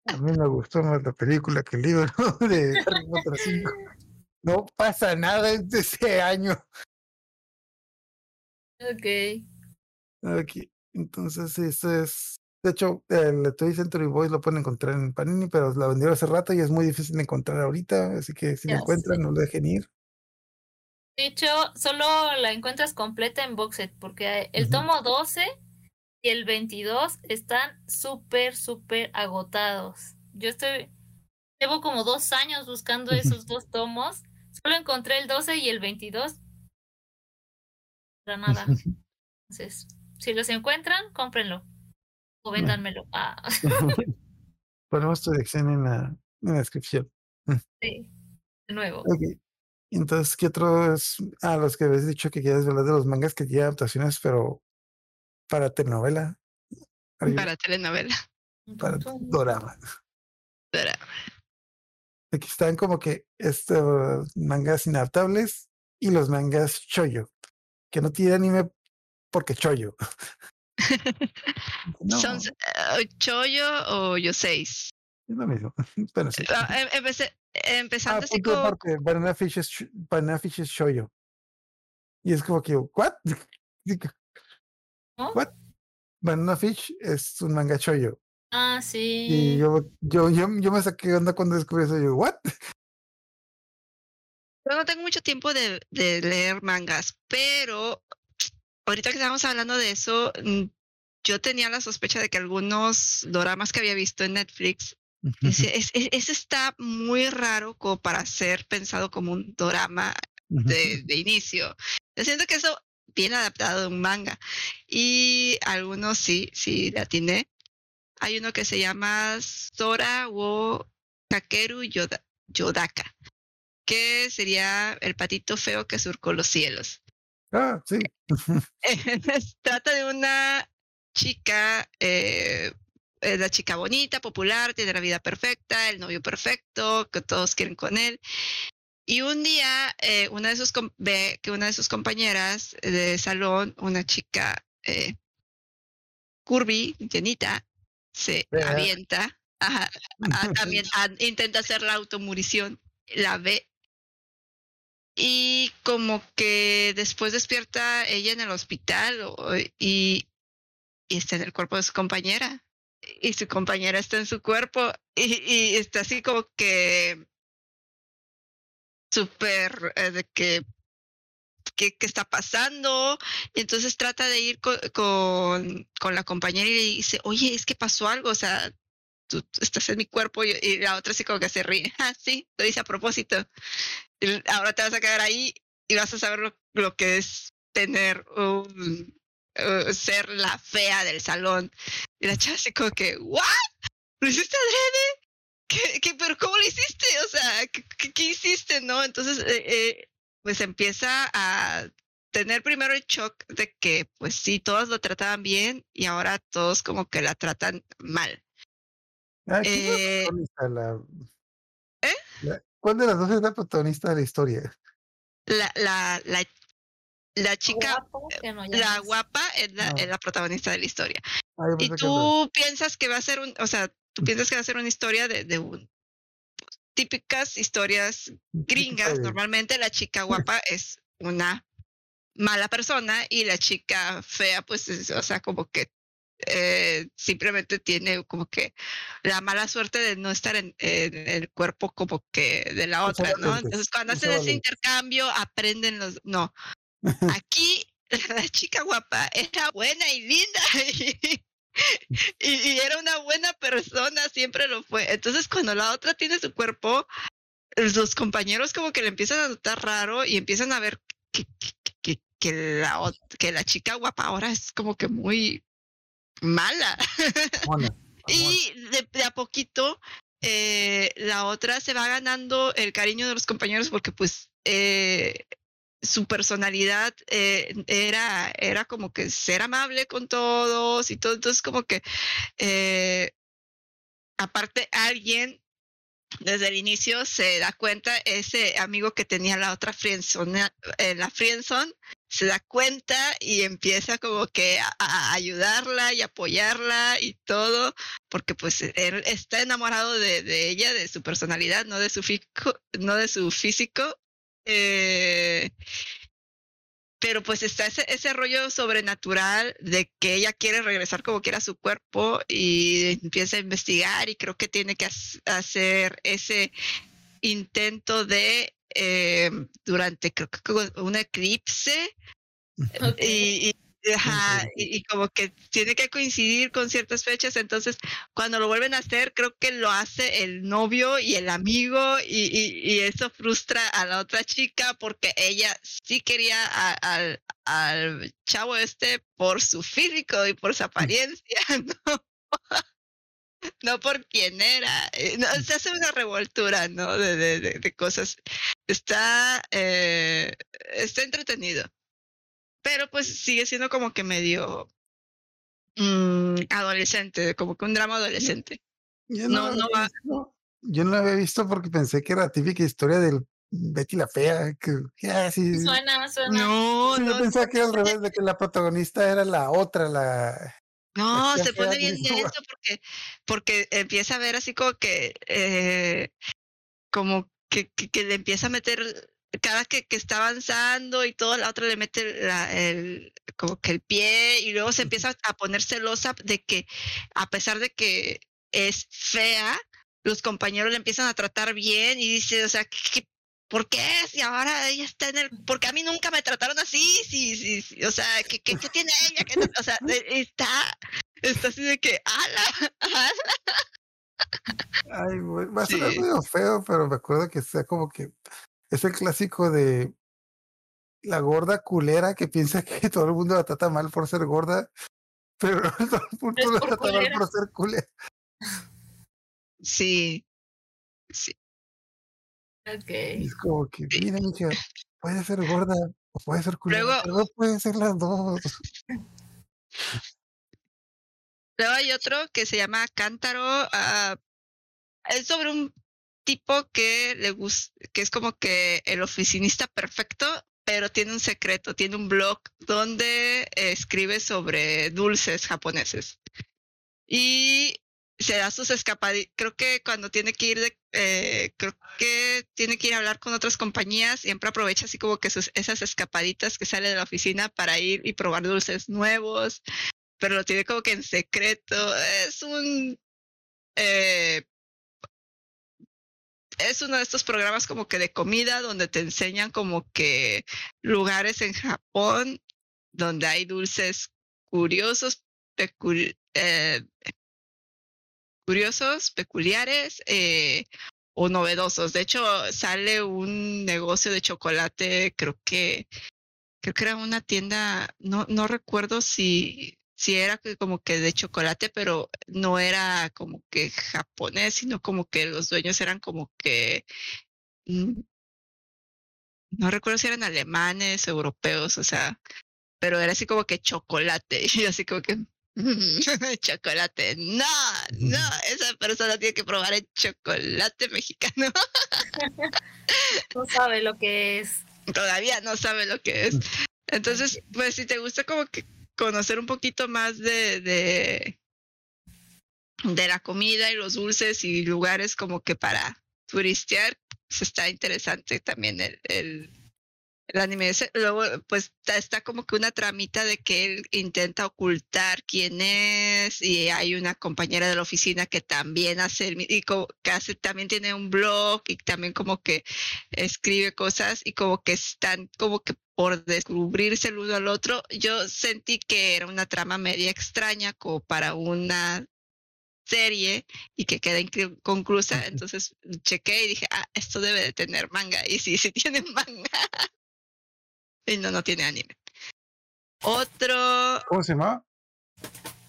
A mí me gustó más la película que el libro de Harry Potter 5. No pasa nada en ese año. Ok. Ok, entonces eso es. De hecho, el Toy Century Boys lo pueden encontrar en Panini, pero la vendieron hace rato y es muy difícil de encontrar ahorita. Así que si la encuentran, no lo dejen ir. De hecho, solo la encuentras completa en box set, porque el tomo 12 y el 22 están súper, súper agotados. Yo estoy, llevo como dos años buscando esos dos tomos. Solo encontré el 12 y el 22. Para nada. Entonces, si los encuentran, cómprenlo. O véndanmelo. Ah, Ponemos tu dirección en la, en la descripción. sí. De nuevo. Ok. Entonces, ¿qué otros? Ah, los que habías dicho que quieres hablar de los mangas que tienen adaptaciones, pero para telenovela. Para telenovela. para dorama. Pero, Aquí están como que estos mangas inadaptables y los mangas choyo, que no tiene anime porque choyo. no, ¿Son eh, Choyo o Yoseis? es lo mismo. Pero sí. Ah, em- empecé- Ah, empezando así punto como aparte, Banana Fish es, Banana Fish es shoyo. Y es como que, ¿what? ¿No? ¿What? Banana Fish es un manga shoyo. Ah, Y sí. yo, yo, yo, yo me saqué onda cuando descubrí eso. Yo, ¿what? Yo no tengo mucho tiempo de, de leer mangas, pero ahorita que estamos hablando de eso, mm, yo tenía la sospecha de que algunos doramas que había visto en Netflix, ese, es- es- ese está muy raro como para ser pensado como un dorama de, de inicio. Yo siento que eso viene adaptado de un manga. Y algunos sí, sí, le atiné. Hay uno que se llama Sora wo Kakeru Yoda- Yodaka, que sería el patito feo que surcó los cielos. Ah, sí. Trata de una chica, eh, es la chica bonita, popular, tiene la vida perfecta, el novio perfecto, que todos quieren con él. Y un día, eh, una de sus ve que una de sus compañeras de salón, una chica eh, curvy, llenita, se avienta, ajá, a- también a- intenta hacer la automurición, la ve. Y como que después despierta ella en el hospital o- y, y está en el cuerpo de su compañera y su compañera está en su cuerpo y, y está así como que súper eh, de que ¿qué, está pasando? Y entonces trata de ir co- con, con la compañera y le dice, oye, es que pasó algo, o sea, tú, estás en mi cuerpo y, la otra así como que se ríe, ah, sí, lo dice a propósito. Ahora te vas a quedar ahí y vas a saber lo, lo que es tener un, eh, ser la fea del salón. Y la chava así como que, ¿what? ¿Lo hiciste adrede? ¿Qué, qué, pero cómo lo hiciste? O sea, ¿qué, qué, qué hiciste? ¿No? Entonces, eh, eh, pues empieza a tener primero el shock de que, pues sí, todos lo trataban bien y ahora todos como que la tratan mal. Ah, ¿quién es la Eh, protagonista? La- ¿Eh? la- ¿Cuál de las dos es la protagonista de la historia? La, la, la, la chica, no la guapa, es la, Ah. es la protagonista de la historia. Ah, Y que tú piensas que va a ser un, o sea, tú piensas que va a ser una historia de, de un, pues, típicas historias gringas. Normalmente la chica guapa es una mala persona y la chica fea, pues, es, o sea, como que eh, simplemente tiene como que la mala suerte de no estar en, en el cuerpo como que de la otra, ¿no? Entonces cuando hacen ese intercambio aprenden los, no. Aquí la chica guapa era buena y linda y, y- y era una buena persona, siempre lo fue. Entonces cuando la otra tiene su cuerpo, los compañeros como que le empiezan a notar raro y empiezan a ver que, que- que- la, que la chica guapa ahora es como que muy mala. Y de, de a poquito eh, la otra se va ganando el cariño de los compañeros porque pues eh, su personalidad eh, era, era como que ser amable con todos y todo. Entonces como que eh, aparte alguien desde el inicio se da cuenta, ese amigo que tenía la otra friendzone, en la friendzone, se da cuenta y empieza como que a, a ayudarla y apoyarla y todo, porque pues él está enamorado de, de ella, de su personalidad, no de su, fico, no de su físico. Eh, pero pues está ese, ese rollo sobrenatural de que ella quiere regresar como quiera a su cuerpo y empieza a investigar y creo que tiene que hac- hacer ese intento de eh, durante creo que un eclipse y- ajá, y- y como que tiene que coincidir con ciertas fechas, entonces cuando lo vuelven a hacer, creo que lo hace el novio y el amigo y, y- y eso frustra a la otra chica porque ella sí quería a- al, al chavo este por su físico y por su apariencia, ¿no? No por quién era. Eh, no, se hace una revoltura, ¿no? De- de cosas. Está, eh, está entretenido pero pues sigue siendo como que medio mm, adolescente, como que un drama adolescente. Ya no, no va- no, yo no la había visto porque pensé que era la típica historia del Betty la Fea. Que, ah, sí, Suena, suena. No, sí, yo no, pensaba que era al revés, de que la protagonista era la otra, la... no, se pone bien denso porque, porque empieza a ver así como que, eh, como que, que, que le empieza a meter cada que, que está avanzando y todo, la otra le mete la- el, como que el pie y luego se empieza a poner celosa de que a pesar de que es fea, los compañeros le empiezan a tratar bien y dice, o sea, ¿qué, por qué? Si ahora ella está en el... Porque a mí nunca me trataron así, sí, sí, sí, o sea, ¿qué, qué, qué tiene ella? ¿Qué no- o sea, eh, está, está así de que, ala, ala. Ay, güey, va a sonar Sí. medio feo, pero me acuerdo que sea como que es el clásico de la gorda culera que piensa que todo el mundo la trata mal por ser gorda, pero todo el mundo la trata mal por ser culera. Sí, sí. Ok. Es como que, mira, mija, puede ser gorda o puede ser culera, Luego- pero no puede ser las dos. Luego hay otro que se llama Cántaro. ah, es sobre un tipo que le gusta, que es como que el oficinista perfecto, pero tiene un secreto, tiene un blog donde escribe sobre dulces japoneses. Y se da sus escapaditas. Creo que cuando tiene que ir de, eh, creo que tiene que ir a hablar con otras compañías, siempre aprovecha así como que sus, esas escapaditas que sale de la oficina para ir y probar dulces nuevos pero lo tiene como que en secreto. Es un. eh, es uno de estos programas como que de comida donde te enseñan como que lugares en Japón donde hay dulces curiosos, eh, curiosos, peculiares eh, o novedosos. De hecho, sale un negocio de chocolate, creo que creo que era una tienda, no, no recuerdo si, si era que como que de chocolate, pero no era como que japonés, sino como que los dueños eran como que, mm, no recuerdo si eran alemanes, europeos, o sea, pero era así como que chocolate, y así como que, "Mm, chocolate, no, no, esa persona tiene que probar el chocolate mexicano, No sabe lo que es. todavía no sabe lo que es. Entonces, pues si te gusta como que conocer un poquito más de, de, la comida y los dulces y lugares como que para turistear, pues está interesante también el, el, el anime. Luego, pues está, como que una tramita de que él intenta ocultar quién es y hay una compañera de la oficina que también hace, y como que hace, también tiene un blog y también como que escribe cosas y como que están como que por descubrirse el uno al otro. Yo sentí que era una trama media extraña como para una serie y que queda inconclusa. Entonces chequé y dije, ah, esto debe de tener manga. Y sí, sí tiene manga. y no, no tiene anime. Otro ¿Cómo se llama?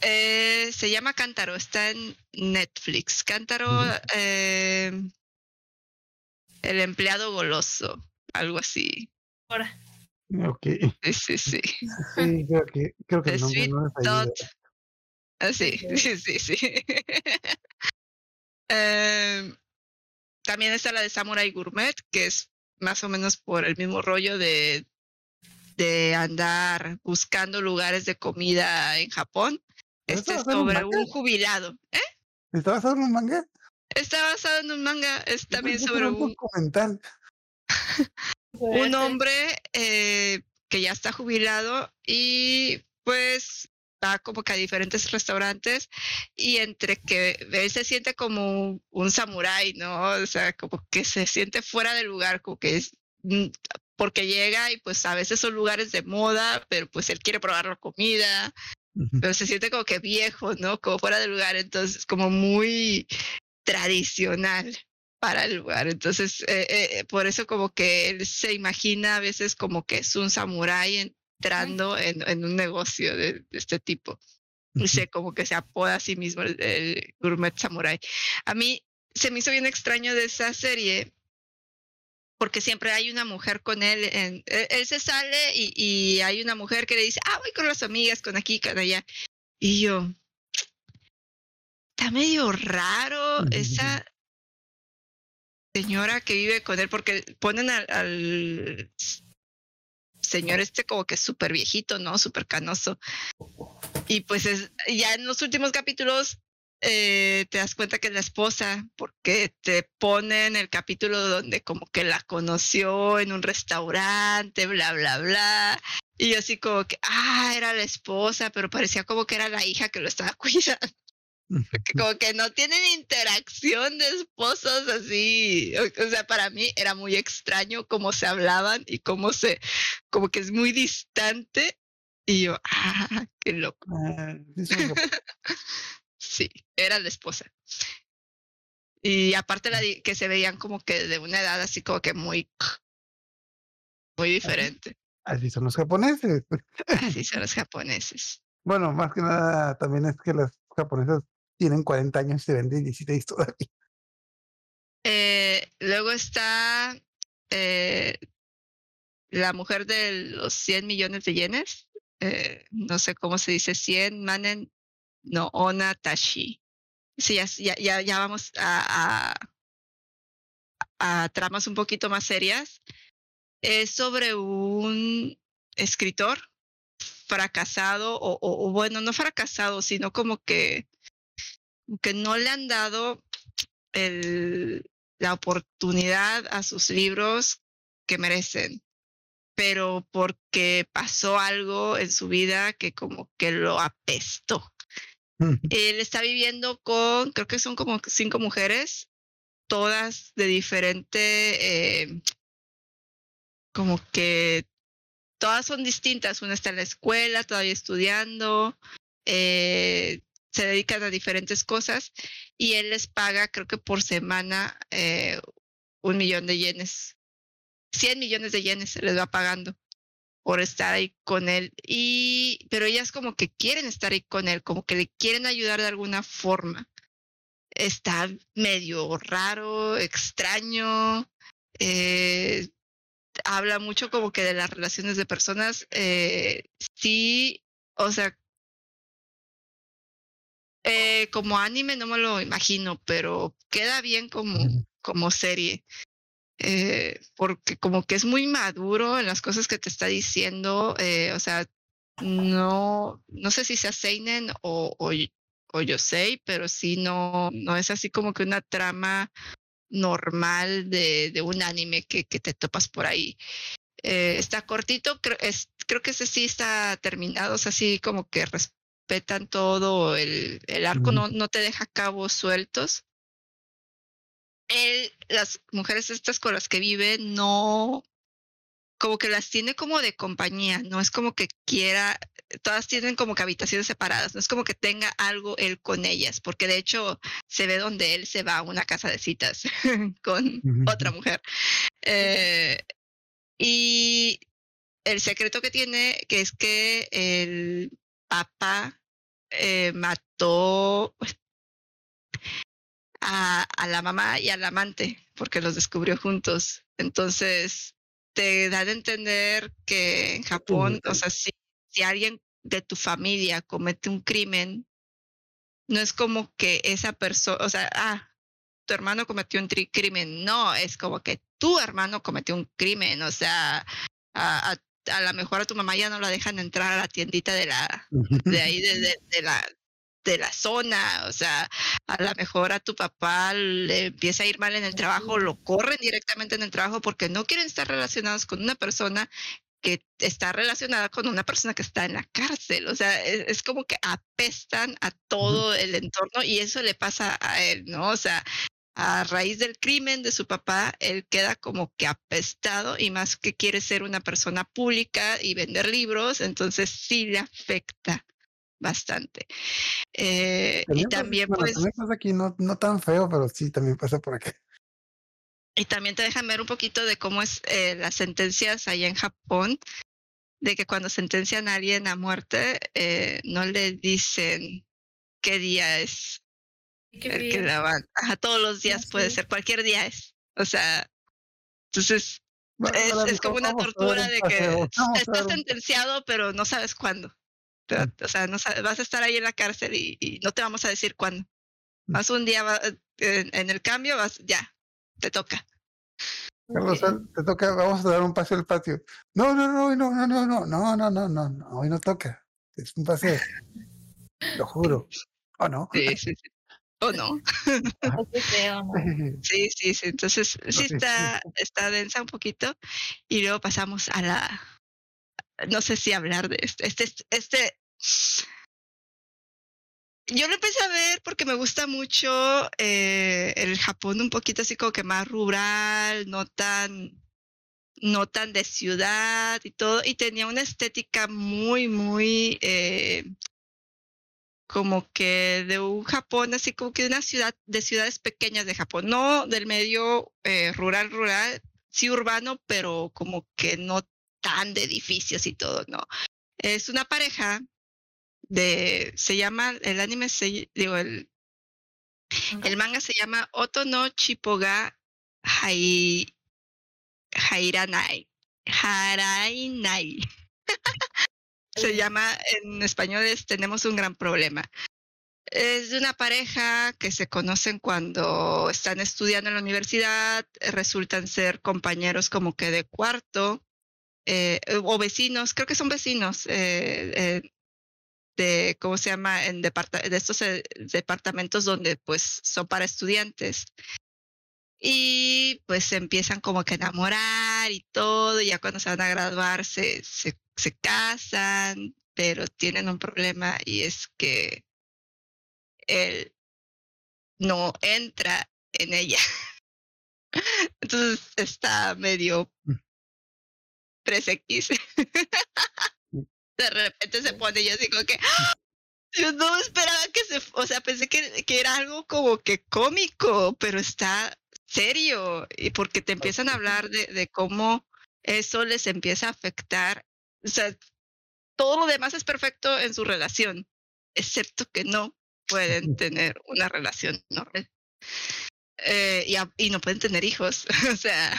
eh, se llama Cántaro, está en Netflix. Cántaro, eh, el empleado goloso, algo así. Ahora. Ok, Sí, sí, sí. sí, creo que, creo que no es ayuda. Ah, sí, sí, sí, sí. Em, también está la de Samurai Gourmet, que es más o menos por el mismo rollo de, de andar buscando lugares de comida en Japón. ¿Pero Este es un sobre un jubilado. ¿eh? ¿Está basado en un manga? Está basado en un manga, es también sobre un, documental. un hombre eh, que ya está jubilado y pues va como que a diferentes restaurantes y entre que él se siente como un, samurái, ¿no? O sea, como que se siente fuera de lugar, como que es mm, porque llega y pues a veces son lugares de moda, pero pues él quiere probar la comida, pero se siente como que viejo, ¿no? Como fuera de lugar, entonces como muy tradicional para el lugar. Entonces, eh, eh, por eso como que él se imagina a veces como que es un samurái entrando en, en un negocio de, de este tipo. Y se como que se apoda a sí mismo el, el gourmet samurai. A mí se me hizo bien extraño de esa serie porque siempre hay una mujer con él. En, él, él se sale y, y hay una mujer que le dice, ah, voy con las amigas, con aquí, con allá. Y yo, está medio raro esa, señora que vive con él, porque ponen al, al señor este como que súper viejito, ¿no? Súper canoso. Y pues es, ya en los últimos capítulos eh, te das cuenta que es la esposa, porque te ponen el capítulo donde como que la conoció en un restaurante, bla, bla, bla. Y así como que, ah, era la esposa, pero parecía como que era la hija que lo estaba cuidando. Como que no tienen interacción de esposos así. O, o sea, para mí era muy extraño cómo se hablaban y cómo se, como que es muy distante. Y yo, ah, qué loco. Ah, sí, era la esposa. Y aparte la que se veían como que de una edad así como que muy, muy diferente. Así son los japoneses. Así son los japoneses. Bueno, más que nada también es que las japonesas tienen 40 años y se ven de 16 todavía. Eh, luego está eh, la mujer de los 100 millones de yenes. eh, no sé cómo se dice, 100 manen no ona tashi. Sí, ya, ya, ya vamos a, a, a tramas un poquito más serias. Es sobre un escritor fracasado, o, o- o bueno, no fracasado, sino como que, que no le han dado el, la oportunidad a sus libros que merecen, pero porque pasó algo en su vida que como que lo apestó. Él está viviendo con, creo que son como cinco mujeres, todas de diferente, eh, como que todas son distintas. Una está en la escuela, todavía estudiando, eh, se dedican a diferentes cosas y él les paga, creo que por semana, eh, un millón de yenes. 100 millones de yenes se les va pagando por estar ahí con él. Y, pero ellas como que quieren estar ahí con él, como que le quieren ayudar de alguna forma. Está medio raro, extraño. eh, habla mucho como que de las relaciones de personas. eh, sí, o sea, eh, como anime no me lo imagino, pero queda bien como, como serie. Eh, porque como que es muy maduro en las cosas que te está diciendo. eh, o sea, no, no sé si sea Seinen o, o, o Yosei, pero sí no, no es así como que una trama normal de, de un anime que, que te topas por ahí. Eh, está cortito, creo, es, creo que ese sí está terminado, o sea, sí como que respetan todo, el, el arco no, no te deja cabos sueltos. Él, las mujeres estas con las que vive, no, como que las tiene como de compañía, no es como que quiera, todas tienen como que habitaciones separadas, no es como que tenga algo él con ellas, porque de hecho se ve donde él se va a una casa de citas con otra mujer. Eh, y el secreto que tiene, que es que el papá eh, mató a, a la mamá y al amante, porque los descubrió juntos. Entonces, te da de entender que en Japón, o sea, si, si alguien de tu familia comete un crimen, no es como que esa persona, o sea, ah, tu hermano cometió un crimen, no, es como que tu hermano cometió un crimen, o sea, a, a, a lo mejor a tu mamá ya no la dejan entrar a la tiendita de la, de ahí de, de, de la de la zona, o sea, a lo mejor a tu papá le empieza a ir mal en el trabajo, lo corren directamente en el trabajo porque no quieren estar relacionados con una persona que está relacionada con una persona que está en la cárcel, o sea, es, es como que apestan a todo el entorno y eso le pasa a él, ¿no? O sea, a raíz del crimen de su papá, él queda como que apestado y más que quiere ser una persona pública y vender libros, entonces sí le afecta bastante. Eh, y También pasa- pues también pasa aquí, no, no tan feo, pero sí también pasa por acá. y también te dejan ver un poquito de cómo es eh, las sentencias allá en Japón, de que cuando sentencian a alguien a muerte, eh, no le dicen qué día es el que la van. Ajá, todos los días puede sí. ser, cualquier día es. O sea, entonces Bueno, es, es como una "Vamos a dar tortura un de que estás dar un-". sentenciado, pero no sabes cuándo. Te- O sea, no sabes, vas a estar ahí en la cárcel y, y no te vamos a decir cuándo. Mm. Vas un día va- en, en el cambio, vas ya, te toca. Carlos, te toca, vamos a dar un paseo al patio. No, no, no, no, no, no, no, no, no, no, no, no, hoy no toca. Es un paseo. Lo juro. ¿O no? Sí, sí, sí. ¿O no? Feo, ¿no? Sí, sí, sí. Entonces, sí sí, está, está densa un poquito. Y luego pasamos a la. No sé si hablar de este. Este, este. Yo lo empecé a ver porque me gusta mucho eh, el Japón un poquito así como que más rural, no tan, no tan de ciudad y todo, y tenía una estética muy, muy eh, como que de un Japón, así como que de una ciudad, de ciudades pequeñas de Japón, no del medio eh, rural, rural, sí urbano, pero como que no tan de edificios y todo, ¿no? Es una pareja de, se llama, el anime se, digo, el, el manga se llama Oto no Chipoga Hai, Hairanai. Harainai. se llama, en español es Tenemos un gran problema. Es de una pareja que se conocen cuando están estudiando en la universidad, resultan ser compañeros como que de cuarto, eh, o vecinos, creo que son vecinos, eh, eh, de, ¿cómo se llama? En de estos departamentos donde pues son para estudiantes. Y pues se empiezan como que a enamorar y todo, y ya cuando se van a graduar se, se, se casan, pero tienen un problema y es que él no entra en ella. Entonces está medio presequis. De repente se pone y yo así como que ¡ah! yo no esperaba que se, o sea, pensé que, que era algo como que cómico, pero está serio y porque te empiezan a hablar de, de cómo eso les empieza a afectar. O sea, todo lo demás es perfecto en su relación, excepto que no pueden tener una relación normal. Eh, y, a- y no pueden tener hijos. o sea,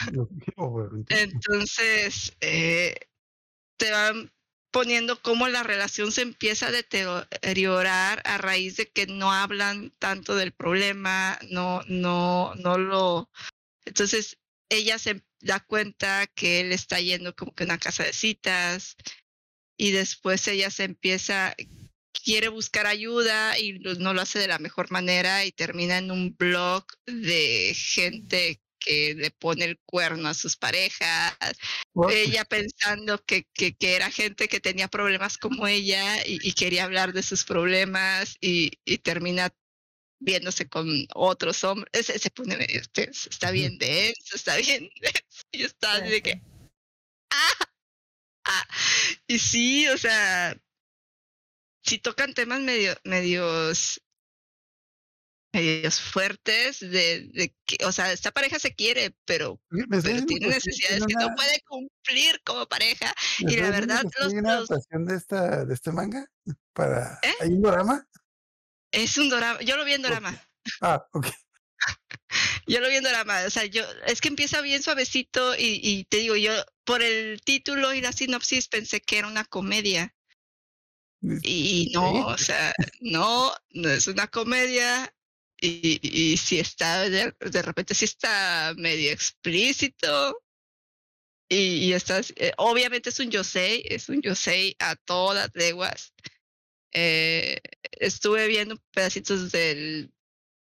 entonces eh, te van poniendo cómo la relación se empieza a deteriorar a raíz de que no hablan tanto del problema, no, no, no lo. Entonces ella se da cuenta que él está yendo como que a una casa de citas y después ella se empieza, quiere buscar ayuda y no lo hace de la mejor manera y termina en un blog de gente que le pone el cuerno a sus parejas, ella pensando que, que, que era gente que tenía problemas como ella y, y quería hablar de sus problemas y, y termina viéndose con otros hombres, se, se pone, medio- este, está bien denso, está bien denso, y estaba así de que, ah, ah, y sí, o sea, si tocan temas medio, medios, medios fuertes de, de que, o sea, esta pareja se quiere, pero, pero tiene necesidades que no puede cumplir como pareja. y la verdad, los- hay una adaptación de esta de este manga para ¿Eh? ¿hay un drama? Es un drama, yo lo vi en drama. Ah, ok. Yo lo vi en drama, o sea, yo, es que empieza bien suavecito y, y te digo, yo por el título y la sinopsis pensé que era una comedia. Y no, o sea, no, no es una comedia. Y, y si está, de, de repente sí está medio explícito. Y, y estás, eh, obviamente es un yosei, es un yosei a todas leguas. Eh, estuve viendo pedacitos del,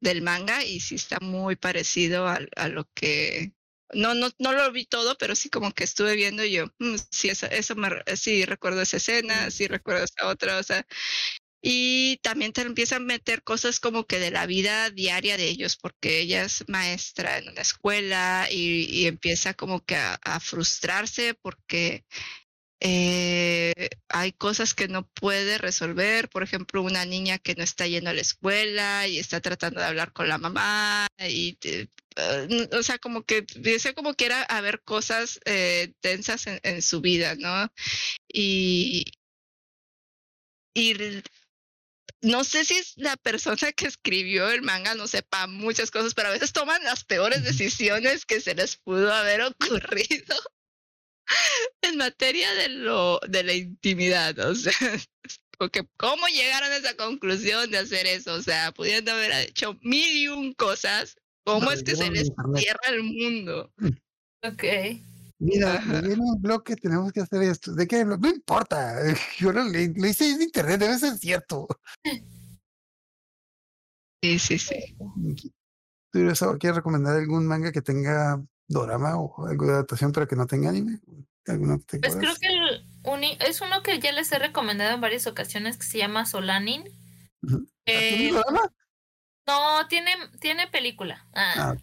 del manga y sí está muy parecido a, a lo que no, no, no lo vi todo, pero sí como que estuve viendo y yo, "Mm, sí, eso, eso me, sí recuerdo esa escena, sí recuerdo esa otra, o sea, y también te empiezan a meter cosas como que de la vida diaria de ellos, porque ella es maestra en una escuela y, y empieza como que a, frustrarse porque eh, hay cosas que no puede resolver, por ejemplo, una niña que no está yendo a la escuela y está tratando de hablar con la mamá y n- o sea, como que dice como que era haber cosas eh, tensas en, su vida, ¿no? Y, y no sé si es la persona que escribió el manga no sepa muchas cosas, pero a veces toman las peores decisiones que se les pudo haber ocurrido en materia de lo de la intimidad, o sea, porque cómo llegaron a esa conclusión de hacer eso, o sea, pudiendo haber hecho mil y un cosas ¿Cómo es que se les cierra el mundo? Ok. Mira, leí en un blog que tenemos que hacer esto. ¿De qué? No, no importa. Yo lo, lo hice en internet, debe ser cierto. Sí, sí, sí. ¿Tú quieres recomendar algún manga que tenga dorama o algo de adaptación pero que no tenga anime? ¿Alguno que te Pues creo que el uni- es uno que ya les he recomendado en varias ocasiones que se llama Solanin. ¿Ah, ¿Tiene Eh, dorama? no, tiene, tiene película. Ah, Ah,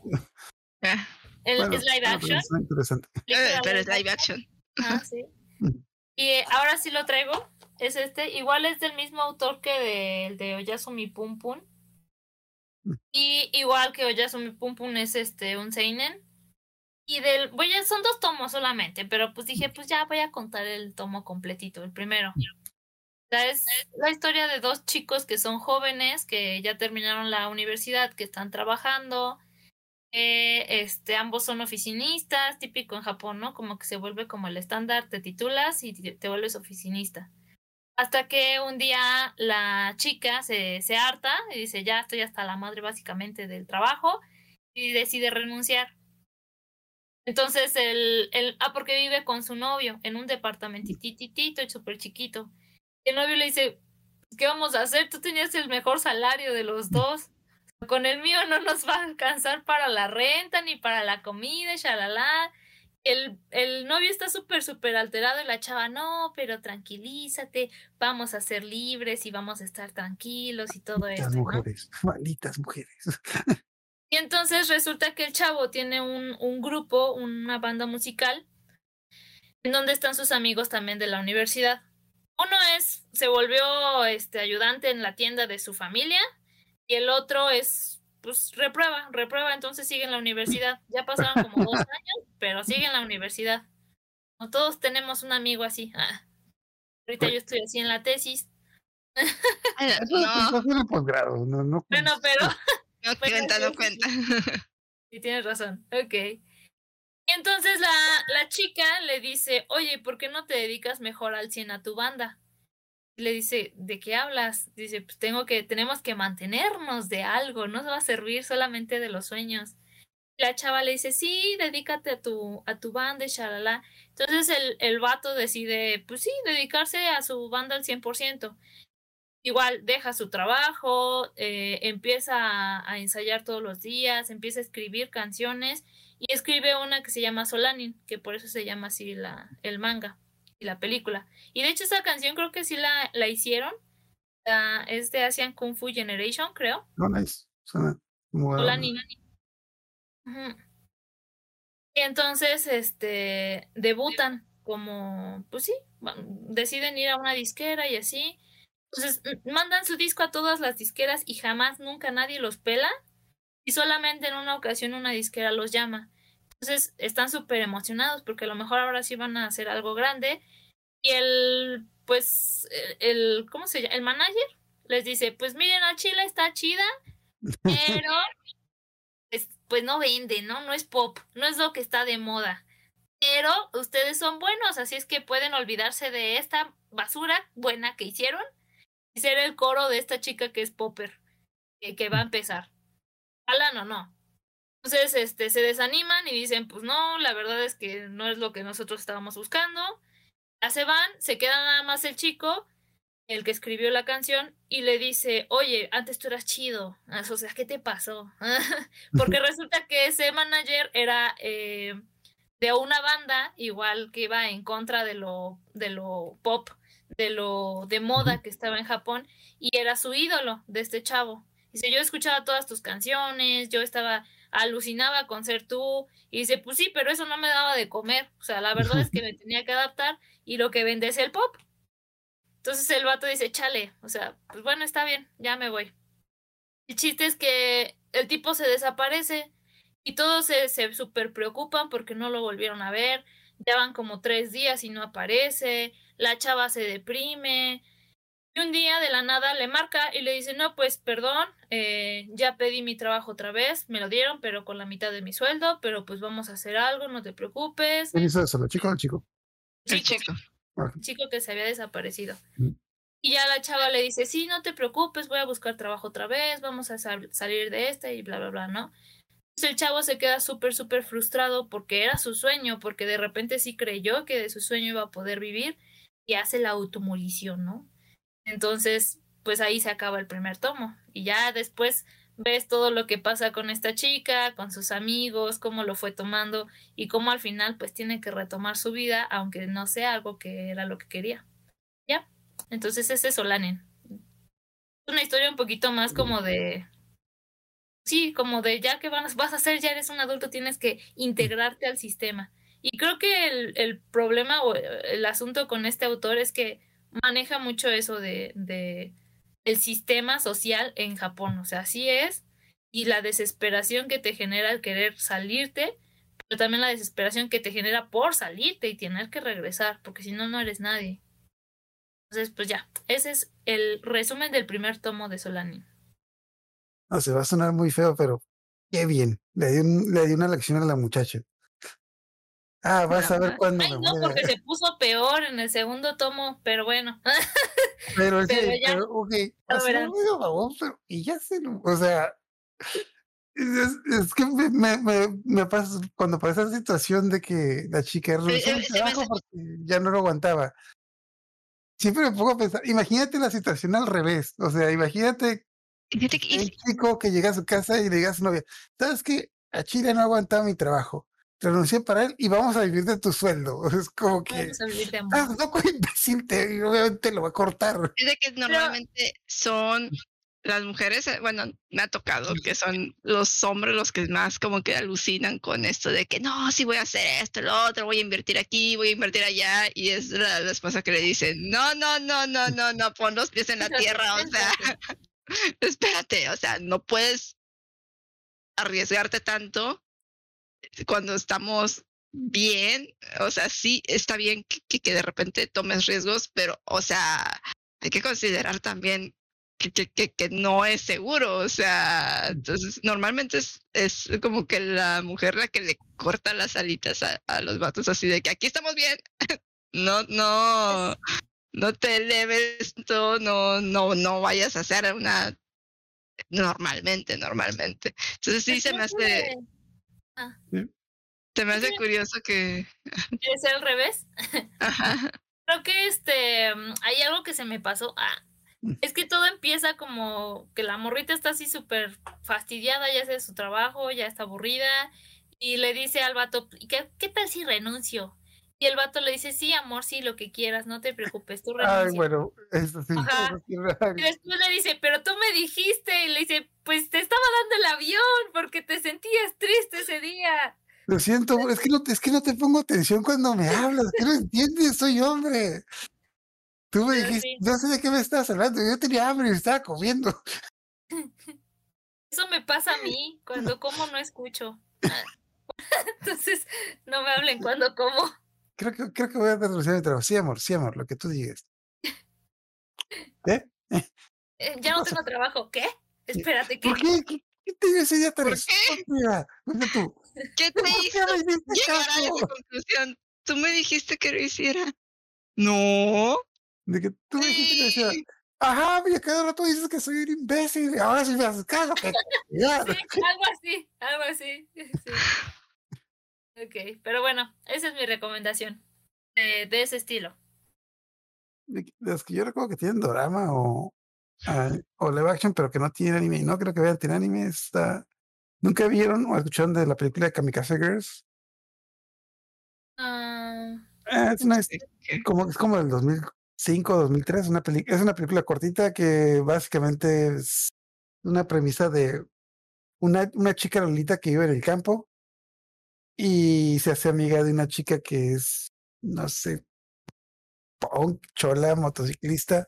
Ah, el- bueno, es live bueno, action. interesante. eh, pero es live action. Ah, sí. Ujú. Y eh, ahora sí lo traigo. Es este. Igual es del mismo autor que del de Oyasumi Pum Pum. Mm. Y igual que Oyasumi Pum Pum es este un Seinen. Y del. Voy a, son dos tomos solamente, pero pues dije, pues ya voy a contar el tomo completito, el primero. O sea, es la historia de dos chicos que son jóvenes, que ya terminaron la universidad, que están trabajando. Este, ambos son oficinistas, típico en Japón, ¿no? Como que se vuelve como el estándar, te titulas y te te vuelves oficinista. Hasta que un día la chica se, se harta y dice, ya estoy hasta la madre básicamente del trabajo y decide renunciar. Entonces, el, el, ah, porque vive con su novio en un departamentititito y súper chiquito. El novio le dice, ¿qué vamos a hacer? Tú tenías el mejor salario de los dos. Con el mío no nos va a alcanzar para la renta ni para la comida, shalala. El, el novio está súper, súper alterado y la chava, no, pero tranquilízate, vamos a ser libres y vamos a estar tranquilos y todo Las esto. ¿no? mujeres, malditas mujeres. Y entonces resulta que el chavo tiene un, un grupo, una banda musical, en donde están sus amigos también de la universidad. Uno es, se volvió este ayudante en la tienda de su familia, y el otro es, pues, reprueba, reprueba, entonces sigue en la universidad. Ya pasaron como dos años, pero sigue en la universidad. No todos tenemos un amigo así. Ah. Ahorita yo estoy así en la tesis. Eso No, es el posgrado, no, no. Bueno, pero no cuenta, no sí, cuenta. Sí, tienes razón. Ok. Y entonces la, la chica le dice, oye, ¿por qué no te dedicas mejor al 100 a tu banda? Le dice, ¿de qué hablas? Dice, pues tengo que, tenemos que mantenernos de algo, no va a servir solamente de los sueños. La chava le dice, sí, dedícate a tu, a tu banda y shalala. Entonces el, el vato decide, pues sí, dedicarse a su banda al 100%. Igual deja su trabajo, eh, empieza a, a ensayar todos los días, empieza a escribir canciones y escribe una que se llama Solanin, que por eso se llama así la, el manga y la película. Y de hecho esa canción creo que sí la, la hicieron. La- es de Asian Kung Fu Generation, creo. No, nice. Suena como a- Solanin. Ujú. Y entonces, este, debutan como, pues sí, deciden ir a una disquera y así. Entonces, mandan su disco a todas las disqueras y jamás, nunca nadie los pela. Y solamente en una ocasión una disquera los llama. Entonces, están súper emocionados porque a lo mejor ahora sí van a hacer algo grande. Y el, pues, el, el- ¿cómo se llama? El manager les dice, pues miren, a Chile está chida, pero pues, pues no vende, ¿no? No es pop, no es lo que está de moda. Pero ustedes son buenos, así es que pueden olvidarse de esta basura buena que hicieron y ser el coro de esta chica que es popper, que, que va a empezar. Alan o no. Entonces, este, se desaniman y dicen, pues no, la verdad es que no es lo que nosotros estábamos buscando. Ya se van, se queda nada más el chico, el que escribió la canción, y le dice, oye, antes tú eras chido. O sea, ¿qué te pasó? Porque resulta que ese manager era eh, de una banda, igual que iba en contra de lo, de lo pop, de lo de moda que estaba en Japón, y era su ídolo de este chavo. Dice, yo escuchaba todas tus canciones, yo estaba, alucinaba con ser tú, y dice, pues sí, pero eso no me daba de comer. O sea, la verdad es que me tenía que adaptar, y lo que vende es el pop. Entonces el vato dice, chale, o sea, pues bueno, está bien, ya me voy. El chiste es que el tipo se desaparece y todos se, se super preocupan porque no lo volvieron a ver. Ya van como tres días y no aparece. La chava se deprime. Y un día de la nada le marca y le dice, no, pues perdón, eh, ya pedí mi trabajo otra vez, me lo dieron, pero con la mitad de mi sueldo, pero pues vamos a hacer algo, no te preocupes. ¿Quién hizo eso? ¿La chica o el chico? El Chico, chico. Ah, chico que se había desaparecido. Mm. Y ya la chava le dice, sí, no te preocupes, voy a buscar trabajo otra vez, vamos a sal- salir de esta y bla, bla, bla, ¿no? Entonces el chavo se queda súper, súper frustrado porque era su sueño, porque de repente sí creyó que de su sueño iba a poder vivir y hace la automolición, ¿no? Entonces, pues ahí se acaba el primer tomo. Y ya después ves todo lo que pasa con esta chica, con sus amigos, cómo lo fue tomando y cómo al final pues tiene que retomar su vida, aunque no sea algo que era lo que quería. ¿Ya? Entonces ese es Solanen. Una historia un poquito más como de... Sí, como de ya que vas, vas a hacer, ya eres un adulto, tienes que integrarte al sistema. Y creo que el, el problema o el asunto con este autor es que maneja mucho eso de, de el sistema social en Japón. O sea, así es. Y la desesperación que te genera el querer salirte, pero también la desesperación que te genera por salirte y tener que regresar, porque si no, no eres nadie. Entonces, pues ya, ese es el resumen del primer tomo de Solanin. No, se va a sonar muy feo, pero qué bien. Le di, un, le di una lección a la muchacha. Ah, vas a ver cuándo Ay, me no, muera. porque se puso peor en el segundo tomo, pero bueno. Pero, pero ya, pero, ok, lo así verán. lo digo, babón, pero y ya se lo, o sea, es, es que me, me, me, me pasa cuando pasa esa situación de que la chica renunció al trabajo porque ya no lo aguantaba. Siempre me pongo a pensar, imagínate la situación al revés, o sea, imagínate un chico que llega a su casa y le diga a su novia, ¿sabes qué? A Chile no aguantaba mi trabajo, renuncié para él y vamos a vivir de tu sueldo. Es como que, Vamos a vivir de amor. ah, no, imbécil, te, obviamente lo va a cortar. Es de que normalmente son las mujeres, eh, bueno, me ha tocado que son los hombres los que más como que alucinan con esto de que no, sí voy a hacer esto, lo otro, voy a invertir aquí, voy a invertir allá, y es la, la esposa que le dice, no, no, no, no, no, no, pon los pies en la tierra, o sea, espérate, o sea, no puedes arriesgarte tanto cuando estamos bien, o sea, sí está bien que, que, de repente tomes riesgos, pero, o sea, hay que considerar también que, que, que, no es seguro, o sea, entonces normalmente es, es como que la mujer la que le corta las alitas a, a los vatos así de que aquí estamos bien, no, no, no te eleves, todo, no, no, no vayas a hacer una normalmente, normalmente. Entonces sí se me hace, siempre- Ah, me hace curioso que, ¿Quieres ser al revés? ajá, Creo que este mm, hay algo que se me pasó. Ah, es que todo empieza como que la morrita está así súper fastidiada, ya de su trabajo, ya está aburrida, y le dice al vato, "¿Y ¿qué, qué tal si renuncio? Y el vato le dice, sí, amor, sí, lo que quieras, no te preocupes, tú renuncia. Ay, bueno, eso sí. Ajá. Y después le dice, pero tú me dijiste, y le dice, pues te estaba dando el avión porque te sentías triste ese día. Lo siento, es que, no, es que no te pongo atención cuando me hablas, que no entiendes, soy hombre. Tú me Pero dijiste, sí. no sé de qué me estás hablando, yo tenía hambre y estaba comiendo. Eso me pasa a mí, cuando como no escucho. Ah. Entonces, no me hablen cuando como. Creo que, creo que voy a a mi trabajo. Sí, amor, sí, amor, lo que tú digas. ¿Eh? Eh, ya no tengo trabajo. ¿Qué? Espérate, ¿qué? ¿Por qué? ¿Qué, qué te dio esa idea tan ¿Por qué? tú. ¿qué te ¿Por qué hizo llegar a esa conclusión? Tú me dijiste que lo hiciera. No. De que tú me dijiste que decía, Sí. ajá, y a cada rato dices que soy un imbécil, ahora sí me haces caso. Que... Sí, algo así, algo así. sí. Ok, pero bueno, esa es mi recomendación de, de ese estilo. Los que yo recuerdo que tienen drama o, o live action, pero que no tienen anime. y No creo que vean, tienen anime. Está... ¿Nunca vieron o escucharon de la película de Kamikaze Girls? Ah, Ah, es, una, como, es como del 2005, 2003. Una peli- es una película cortita que básicamente es una premisa de una, una chica lolita que vive en el campo y se hace amiga de una chica que es, no sé, punk, chola, motociclista.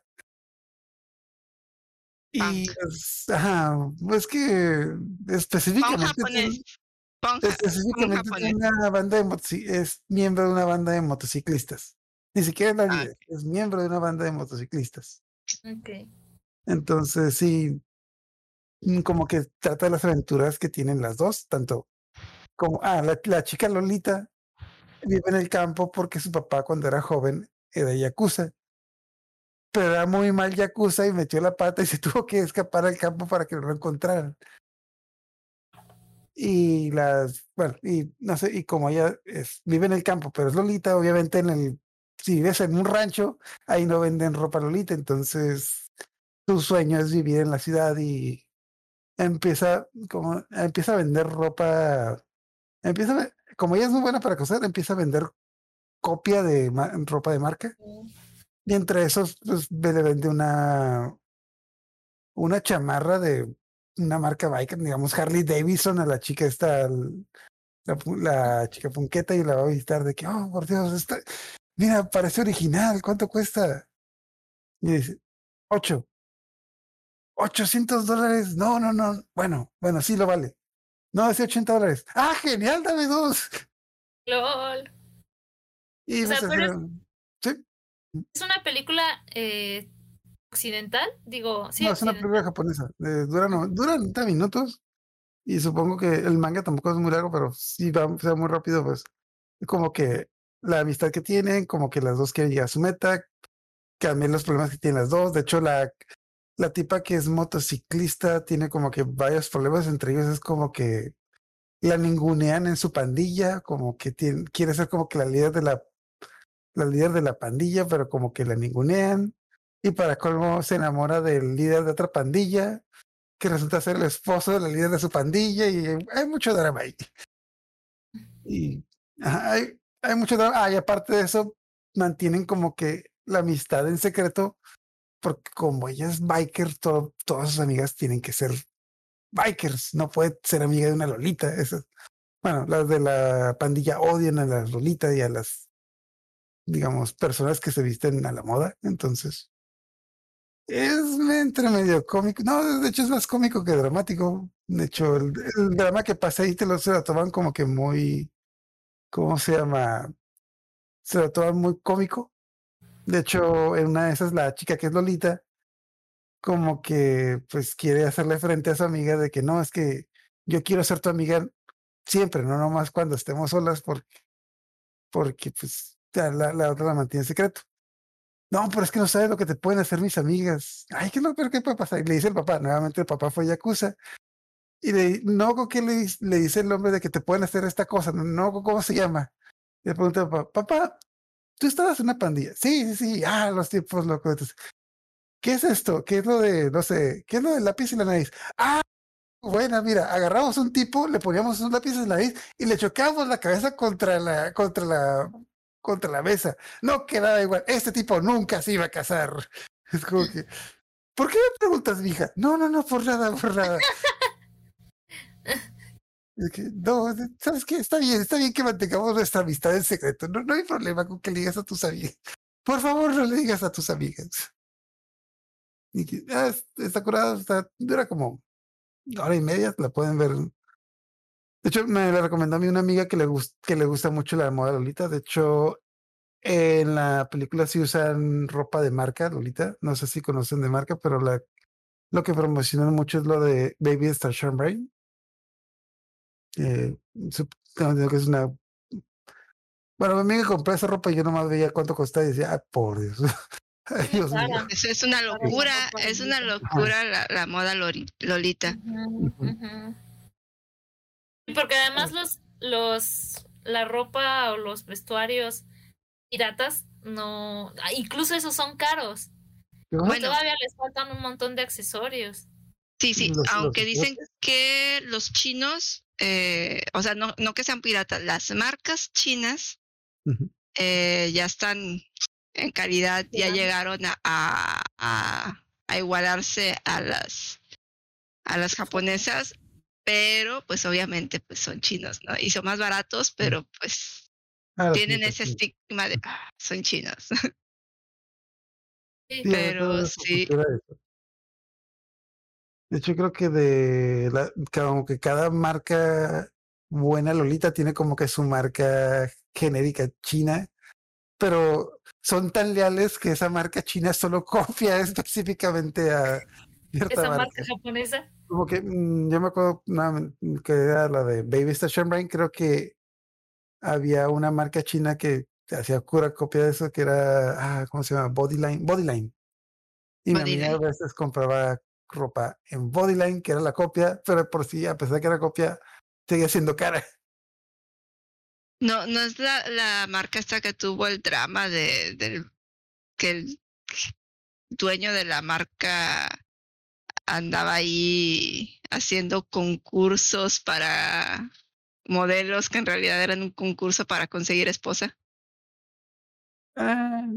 Y Punk. pues, ajá, pues que específicamente ja- específicamente tiene una banda de es miembro de una banda de motociclistas. Ni siquiera es la Ah, líder, es miembro de una banda de motociclistas. ok. Entonces, sí, mm, como que trata de las aventuras que tienen las dos, tanto como, ah, la, chica Lolita vive en el campo porque su papá cuando era joven era yakuza. Pero era muy mal yakuza y metió la pata y se tuvo que escapar al campo para que no lo encontraran. y las, bueno, y no sé, y como ella es, vive en el campo, pero es Lolita, obviamente en el, si vives en un rancho, ahí no venden ropa Lolita, entonces su sueño es vivir en la ciudad y empieza como empieza a vender ropa empieza a- como ella es muy buena para coser empieza a vender copia de ropa de marca y entre esos pues le vende una una chamarra de una marca biker digamos Harley Davidson a la chica esta la chica punqueta y la va a visitar de que oh por Dios esta mira parece original cuánto cuesta y dice ocho 800 dólares. No, no, no. Bueno, bueno, sí lo vale. No, es 80 dólares. Ah, genial, dame dos. LOL. Y O sea, pero es- sí, ¿Es una película eh, occidental? Digo, sí, no, es una película japonesa. Eh, dura, no, dura 90 minutos. Y supongo que el manga tampoco es muy largo, pero sí va, o sea, muy rápido, pues. Como que la amistad que tienen, como que las dos quieren llegar a su meta, también los problemas que tienen las dos. De hecho, la, la tipa que es motociclista tiene como que varios problemas, entre ellos es como que la ningunean en su pandilla, como que tiene, quiere ser como que la líder de la, la líder de la pandilla, pero como que la ningunean. Y para colmo se enamora del líder de otra pandilla, que resulta ser el esposo de la líder de su pandilla, y hay mucho drama ahí. Y hay, hay mucho drama. Ah, y aparte de eso, mantienen como que la amistad en secreto, porque como ella es biker, todas sus amigas tienen que ser bikers, no puede ser amiga de una Lolita. Eso. Bueno, las de la pandilla odian a las Lolitas y a las, digamos, personas que se visten a la moda. Entonces, es entre medio cómico. No, de hecho es más cómico que dramático. De hecho, el, drama que pasa ahí te lo, se lo toman como que muy, ¿cómo se llama? Se lo toman muy cómico. De hecho, en una de esas, la chica que es Lolita, como que pues quiere hacerle frente a su amiga de que no, es que yo quiero ser tu amiga siempre, no nomás cuando estemos solas, porque, pues la, la otra la mantiene en secreto. No, pero es que no sabes lo que te pueden hacer mis amigas. Ay, ¿qué es lo peor que puede pasar? Y le dice el papá, nuevamente el papá fue Yakuza. Y le, no, ¿con qué le, le dice el hombre de que te pueden hacer esta cosa? No, ¿cómo se llama? Y le pregunta al papá, papá, ¿tú estabas en una pandilla? Sí, sí, sí, ah, los tipos locos. Entonces, ¿Qué es esto? ¿Qué es lo de, no sé, qué es lo del lápiz y la nariz? Ah, bueno, mira, agarramos un tipo, le poníamos un lápiz en la nariz y le chocábamos la cabeza contra la, contra la, contra la mesa. No quedaba igual. Este tipo nunca se iba a casar. Es como que, ¿por qué me preguntas, mija? No, no, no, por nada, por nada. No, ¿sabes qué? Está bien, está bien que mantengamos nuestra amistad en secreto. No, no hay problema con que le digas a tus amigas. Por favor, no le digas a tus amigas. Ah, es- está curada, está, dura como hora y media, la pueden ver. De hecho, me la recomendó a mí una amiga que le, gus- que le gusta mucho la moda Lolita. De hecho, en la película sí usan ropa de marca, Lolita. No sé si conocen de marca, pero lo que promocionan mucho es lo de Baby Star Brain. Eh, que es una. Bueno, mi amiga compró esa ropa y yo nomás veía cuánto costaba y decía, ah, por Dios. Ay, Dios mío. cara. Eso es una locura, es una locura la, la moda lori- Lolita. Sí, Porque además los, los, la ropa o los vestuarios piratas no, ah, incluso esos son caros. Todavía les faltan un montón de accesorios. Sí, sí, Los- los aunque dicen que los chinos, eh, o sea, no, no que sean piratas, las marcas chinas eh, ya están en calidad, ya llegaron a, a, a- a igualarse a las a las japonesas, pero pues obviamente pues son chinos, ¿no? Y son más baratos, pero pues Ah, tienen ese sí. estigma de "Ah, son chinos. Sí. Pero sí. De hecho, creo que de la, como que cada marca buena Lolita tiene como que su marca genérica china, pero son tan leales que esa marca china solo copia específicamente a cierta Esa marca. marca japonesa. Como que mm, yo me acuerdo una- que era la de Baby Station Brain, creo que había una marca china que hacía pura copia de eso, que era, ah, ¿cómo se llama? Bodyline, Bodyline. Y mi amiga a Bodyline. veces compraba ropa en Bodyline, que era la copia, pero por sí, a pesar de que era copia, seguía siendo cara. No, no es la, la marca esta que tuvo el drama de del que el dueño de la marca andaba ahí haciendo concursos para modelos que en realidad eran un concurso para conseguir esposa. Ah,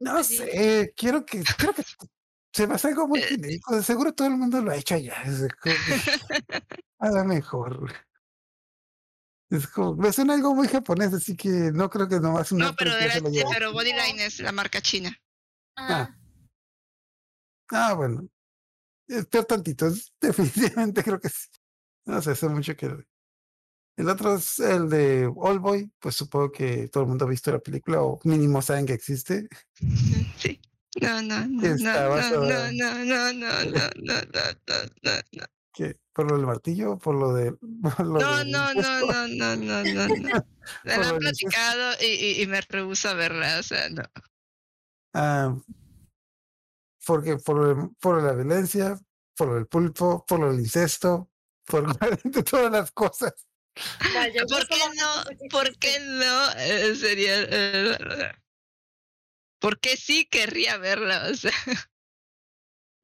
no sí. sé, quiero que, creo que se me hace algo muy Eh. genérico. De seguro todo el mundo lo ha hecho allá. Es como a lo mejor. Es como, me suena algo muy japonés, así que no creo que nomás una No, pero, de la- pero Bodyline es la marca china. Ajá. Ah, bueno. Es peor tantito. definitivamente creo que sí. No sé, hace mucho que. El otro es el de Boy Pues supongo que todo el mundo ha visto la película o mínimo saben que existe. Sí. No, no, no, no, no, no, no, no, no, no, no, no, no, no. que ¿Por lo del martillo? ¿Por lo de.? por lo No, del no, no, no, no, no, no, no. Me lo han platicado y, y, y me rehúso a verla, o sea, no. Ah, porque por, por la violencia, por el pulpo, por el incesto, por de todas las cosas. ¿Por qué no? ¿Por qué no? Eh, sería. eh, ¿Por qué sí querría verla? O sea,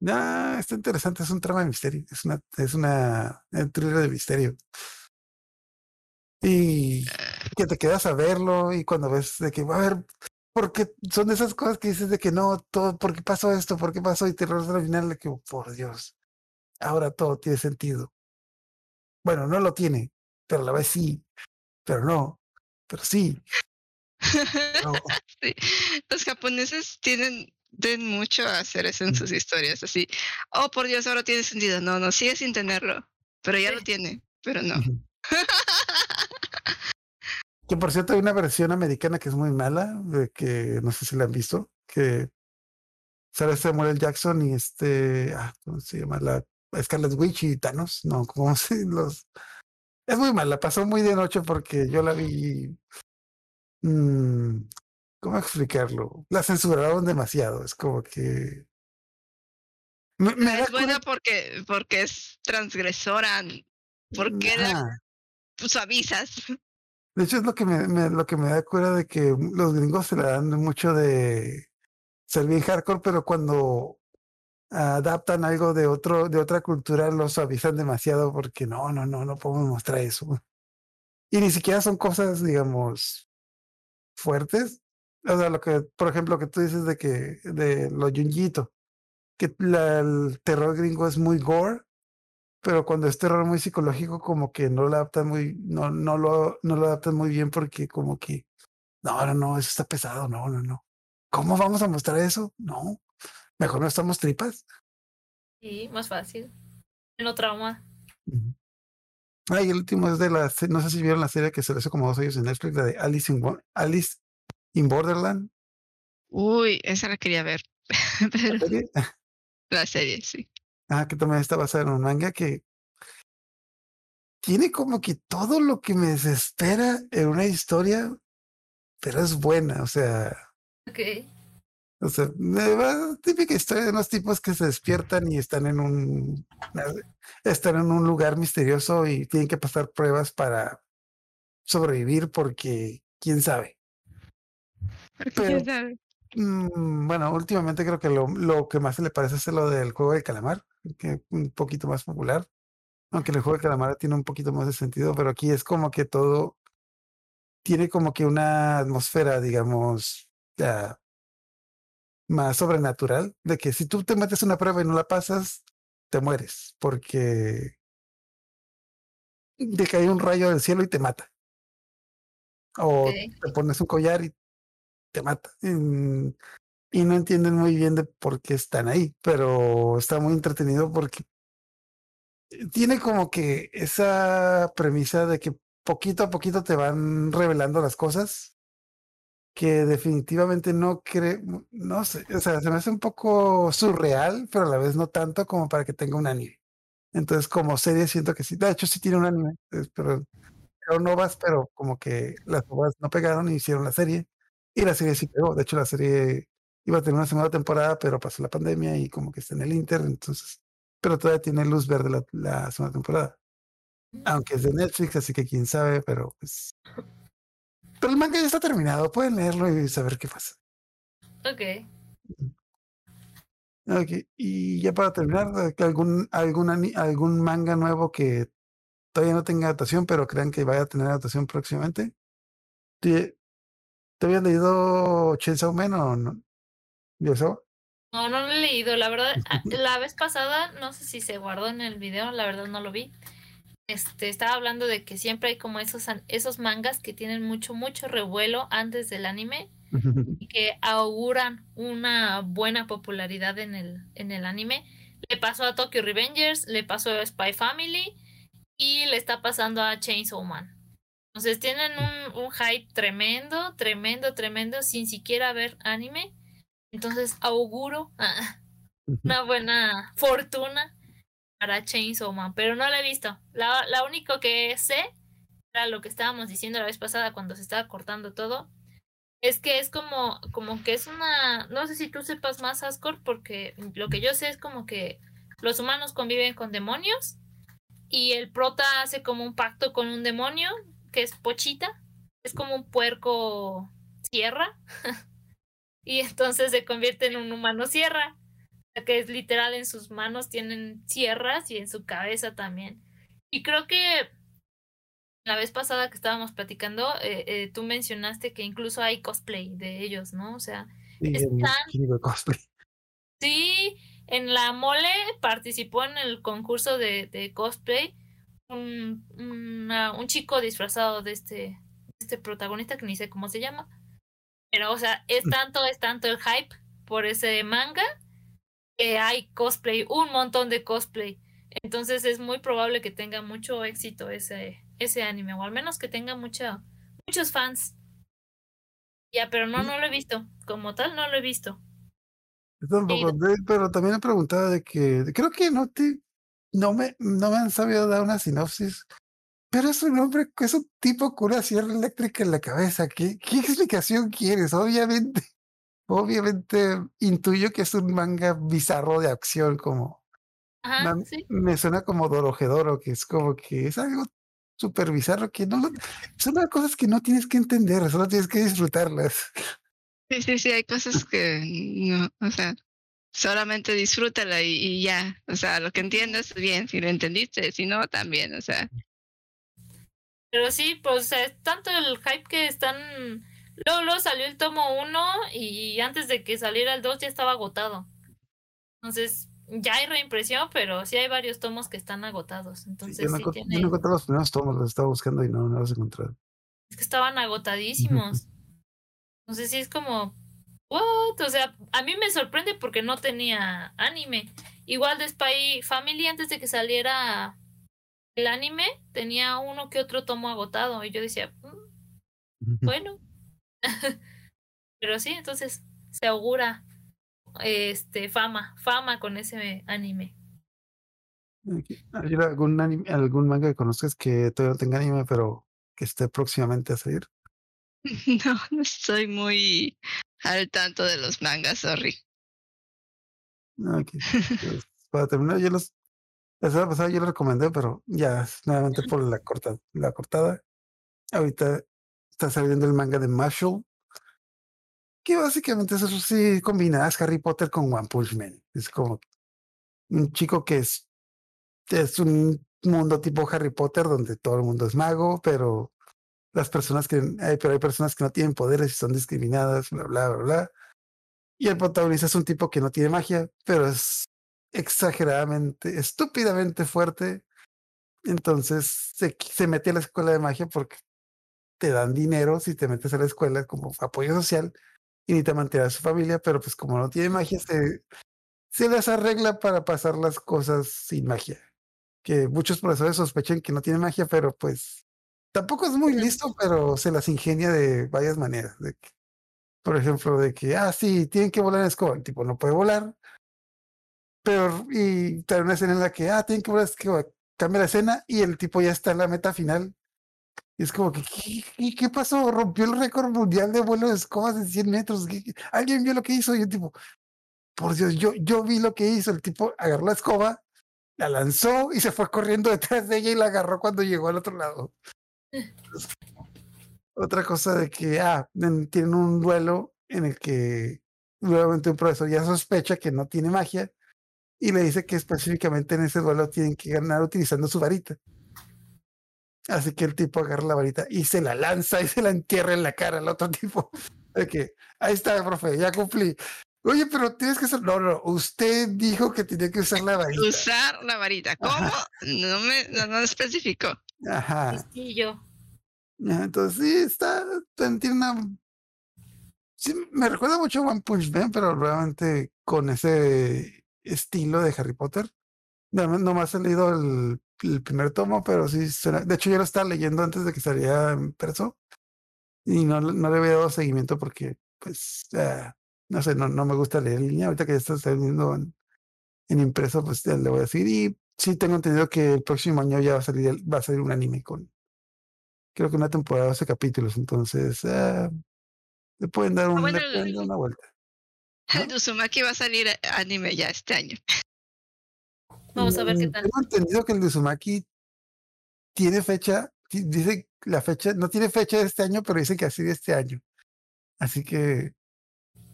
No, está interesante, es un trama de misterio, es una, es una un thriller de misterio. Y que te quedas a verlo y cuando ves de que va a haber, porque son esas cosas que dices de que no, todo, ¿por qué pasó esto? ¿Por qué pasó? Y te al final de que, "Oh, por Dios, ahora todo tiene sentido. Bueno, no lo tiene, pero a la vez sí, pero no, pero sí. No. sí. Los japoneses tienen den mucho a hacer eso en sus historias, así. Oh, por Dios, ahora tiene sentido. No, no, sigue sin tenerlo. Pero ya lo tiene, pero no. Que por cierto hay una versión americana que es muy mala, de que no sé si la han visto, que sale Samuel. Jackson y este, ah, ¿cómo se llama? La Scarlet Witch y Thanos, no, como si los... Es muy mala, pasó muy de noche porque yo la vi... mm, ¿Cómo explicarlo? La censuraron demasiado, es como que... Me, me da Es buena porque, porque es transgresora. ¿Por qué la Ajá. suavizas? De hecho, es lo que me, me- lo que me da cura de que los gringos se la dan mucho de ser bien hardcore, pero cuando adaptan algo de otro, de otra cultura, lo suavizan demasiado porque no, no, no, no podemos mostrar eso. Y ni siquiera son cosas, digamos, fuertes. O sea, lo que, por ejemplo, que tú dices de que, de lo yunjito, que la- el terror gringo es muy gore, pero cuando es terror muy psicológico, como que no lo adaptan muy, no, no lo, no lo adaptan muy bien porque como que, no, no, no, eso está pesado, no, no, no. ¿Cómo vamos a mostrar eso? No, mejor no estamos tripas. Sí, más fácil. No trauma. Ujú. Ah, y el último es de la, no sé si vieron la serie que se le hizo como dos años en Netflix, la de Alice in, Alice in Borderland. Uy, esa la quería ver. la serie. la serie, sí. Ah, que también está basada en un manga que tiene como que todo lo que me desespera en una historia, pero es buena, o sea, Ok. O sea, típica historia de unos tipos que se despiertan y están en un están en un lugar misterioso y tienen que pasar pruebas para sobrevivir porque quién sabe. Porque Pero- quién sabe. Mm, bueno, últimamente creo que lo, lo que más se le parece es lo del juego de calamar, que es un poquito más popular. Aunque el juego de calamar tiene un poquito más de sentido, pero aquí es como que todo tiene como que una atmósfera, digamos, ya más sobrenatural, de que si tú te metes una prueba y no la pasas, te mueres, porque te cae un rayo del cielo y te mata. O te pones un collar y te mata. Y no entienden muy bien de por qué están ahí, pero está muy entretenido porque tiene como que esa premisa de que poquito a poquito te van revelando las cosas que definitivamente no creo, no sé, o sea, se me hace un poco surreal, pero a la vez no tanto como para que tenga un anime. Entonces, como serie siento que sí, de hecho sí tiene un anime, pero pero novas, pero como que las novas no pegaron y hicieron la serie. Y la serie sí pegó. De hecho, la serie iba a tener una segunda temporada, pero pasó la pandemia y como que está en el Inter, entonces, pero todavía tiene luz verde la, la segunda temporada. Aunque es de Netflix, así que quién sabe, pero pues. Pero el manga ya está terminado, pueden leerlo y saber qué pasa. Ok. Ok, y ya para terminar, algún, algún, algún manga nuevo que todavía no tenga adaptación, pero crean que vaya a tener adaptación próximamente. ¿Te, te habías leído Chainsaw Man o no? ¿Yo eso? No, no lo he leído. La verdad, la vez pasada, no sé si se guardó en el video, la verdad no lo vi. Este, estaba hablando de que siempre hay como esos, esos mangas que tienen mucho, mucho revuelo antes del anime y que auguran una buena popularidad en el, en el anime. Le pasó a Tokyo Revengers, le pasó a Spy Family y le está pasando a Chainsaw Man. Entonces tienen un, un hype tremendo, tremendo, tremendo, sin siquiera ver anime. Entonces auguro ah, una buena fortuna para Chainsaw Man, pero no la he visto. La, la único que sé era lo que estábamos diciendo la vez pasada cuando se estaba cortando todo. Es que es como, como que es una, no sé si tú sepas más, Ascor, porque lo que yo sé es como que los humanos conviven con demonios y el prota hace como un pacto con un demonio que es Pochita, es como un puerco sierra y entonces se convierte en un humano sierra que es literal en sus manos tienen sierras y en su cabeza también. Y creo que la vez pasada que estábamos platicando, eh, eh, tú mencionaste que incluso hay cosplay de ellos, ¿no? O sea, están... cosplay. Sí, en la mole participó en el concurso de, de cosplay un, un chico disfrazado de este, este protagonista que ni sé cómo se llama. Pero, o sea, es mm. tanto, es tanto el hype por ese manga hay cosplay, un montón de cosplay. Entonces es muy probable que tenga mucho éxito ese, ese anime, o al menos que tenga mucha, muchos fans. Ya, pero no, no lo he visto. Como tal, no lo he visto. tampoco, pero también he preguntado de que creo que no te no me, no me han sabido dar una sinopsis. Pero es un hombre, es un tipo con una sierra eléctrica en la cabeza. ¿Qué, qué explicación quieres? Obviamente obviamente intuyo que es un manga bizarro de acción, como me suena como Dorojedoro, que es como que es algo súper bizarro que no son las cosas que no tienes que entender, solo tienes que disfrutarlas. Sí, sí, sí, hay cosas que no, o sea, solamente disfrútala y, y ya, o sea, lo que entiendas bien, si lo entendiste, si no, también, o sea. Pero sí, pues tanto el hype que están Luego, salió el tomo 1 y antes de que saliera el 2 ya estaba agotado. Entonces, ya hay reimpresión, pero sí hay varios tomos que están agotados. Entonces, sí, yo, no, tiene... encontré los primeros tomos, los estaba buscando y no, no los encontré. Es que estaban agotadísimos. Entonces, sí es como, ¿what? O sea, a mí me sorprende porque no tenía anime. Igual de Spy Family, antes de que saliera el anime, tenía uno que otro tomo agotado. Y yo decía, mm, bueno, Pero sí, entonces se augura este fama, fama con ese anime. ¿Hay algún anime, algún manga que conozcas que todavía no tenga anime, pero que esté próximamente a salir? No, no estoy muy al tanto de los mangas, sorry. Okay. Pues, para terminar, yo los la semana pasada yo lo recomendé, pero ya nuevamente por la corta, la cortada. Ahorita está saliendo el manga de Marshall, que básicamente eso sí combinas Harry Potter con One Punch Man. Es como un chico que es, es un mundo tipo Harry Potter donde todo el mundo es mago, pero las personas que hay, pero hay personas que no tienen poderes y son discriminadas, bla, bla, bla, bla. Y el protagonista es un tipo que no tiene magia, pero es exageradamente, estúpidamente fuerte. Entonces se, se mete a la escuela de magia porque te dan dinero si te metes a la escuela como apoyo social y ni te mantiene a su familia, pero pues como no tiene magia, se, se les arregla para pasar las cosas sin magia. Que muchos profesores sospechan que no tiene magia, pero pues tampoco es muy listo, pero se las ingenia de varias maneras. De por ejemplo, de que, ah, sí, tienen que volar en escoba, el tipo no puede volar, pero, y trae una escena en la que, ah, tienen que volar en escoba, cambia la escena y el tipo ya está en la meta final y es como que, ¿qué, ¿qué, pasó? Rompió el récord mundial de vuelo de escobas de 100 metros. ¿Alguien vio lo que hizo? Y yo tipo, por Dios, yo, yo vi lo que hizo. El tipo agarró la escoba la lanzó y se fue corriendo detrás de ella y la agarró cuando llegó al otro lado. Otra cosa de que, ah, tienen un duelo en el que nuevamente un profesor ya sospecha que no tiene magia y le dice que específicamente en ese duelo tienen que ganar utilizando su varita. Así que el tipo agarra la varita y se la lanza y se la entierra en la cara al otro tipo. De que, ahí está, profe, ya cumplí. Oye, pero tienes que hacer. No, no, usted dijo que tenía que usar la varita. Usar la varita. ¿Cómo? No me no, especificó. Ajá. Sí, yo. Entonces, sí, está. Tiene una. Sí, me recuerda mucho a One Punch Man, pero realmente con ese estilo de Harry Potter. No, no más he leído el, primer tomo, pero sí De hecho, yo lo estaba leyendo antes de que saliera en perso. Y no, no le había dado seguimiento porque, pues, no sé, no, no me gusta leer en línea. Ahorita que ya está saliendo en, en impreso, pues ya le voy a decir. Y sí tengo entendido que el próximo año ya va a salir, va a salir un anime con, creo que una temporada de 12 capítulos. Entonces, eh, le pueden dar, ah, un, le pueden dar una vuelta. El de va a salir anime ya este año. Vamos a ver qué tal. Tengo entendido que el de Uzumaki tiene fecha, dice la fecha, no tiene fecha de este año, pero dice que así de este año. Así que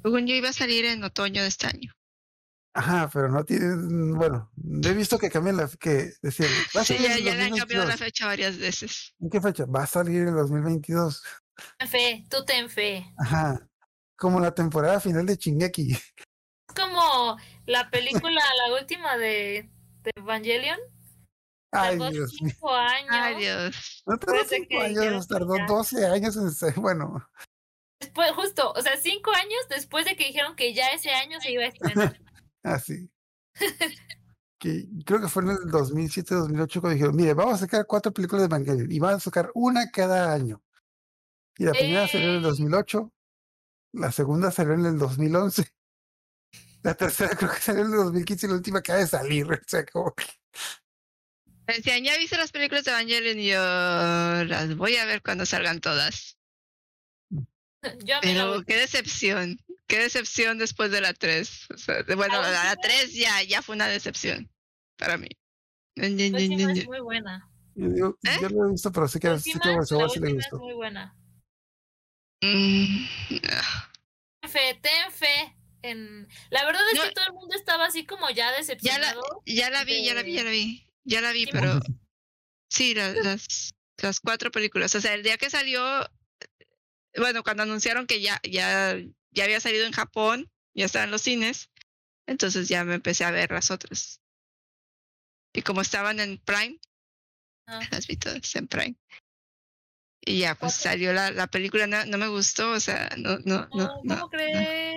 según yo iba a salir en otoño de este año. Ajá, pero no tiene, mm, bueno, he visto que cambian la, que decían, sí, ya, ya le han cambiado la fecha varias veces. ¿En qué fecha? Va a salir en el 2022. Ten fe, tú ten fe. Ajá, como la temporada final de Chingeki. Es como la película, la última de, de Evangelion. Ay, Dios cinco años. Ay, Dios. No tardó cinco años, tardó 12 años en ser, bueno. Después, justo, o sea, cinco años después de que dijeron que ya ese año se iba a estrenar. ah, sí. que creo que fue en el 2007-2008 cuando dijeron, mire, vamos a sacar cuatro películas de Evangelion y van a sacar una cada año. Y la primera salió en el 2008, la segunda salió en el 2011, la tercera creo que salió en el 2015 y la última acaba de salir. O sea, como que... Decían, ya viste las películas de Evangelion y yo las voy a ver cuando salgan todas. Pero qué decepción, qué decepción después de la 3. bueno, la 3 ya, ya fue una decepción para mí. es muy buena. Yo, ¿Eh? yo, lo he visto, pero sí que, sí que sí le gustó. Es muy buena. Mm, ten fe, ten fe. En... La verdad es que todo el mundo estaba así como ya decepcionado. Ya la, vi, ya la vi, ya la vi. Ya la vi, pero sí, las, las cuatro películas. O sea, el día que salió, bueno, cuando anunciaron que ya, ya, ya había salido en Japón, ya estaban los cines, entonces ya me empecé a ver las otras. Y como estaban en Prime, ah. las vi todas en Prime. Y ya, pues salió la, la película, no, no, me gustó, o sea, no, no, no. ¿Cómo crees?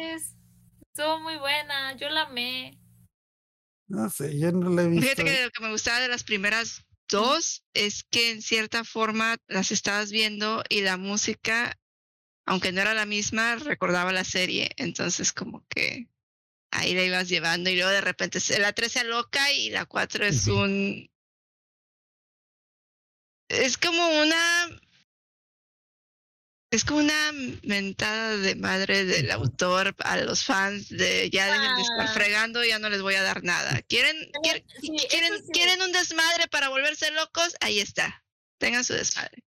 Estuvo muy buena, yo la amé. No sé, yo no la he visto. Fíjate que lo que me gustaba de las primeras dos es que en cierta forma las estabas viendo y la música aunque no era la misma, recordaba la serie. Entonces, como que ahí la ibas llevando y luego de repente la 3 se aloca y la 4 es un... Es como una... Es como una mentada de madre del autor a los fans de ya deben de estar fregando, ya no les voy a dar nada. ¿Quieren, quieren, quieren, quieren un desmadre para volverse locos? Ahí está. Tengan su desmadre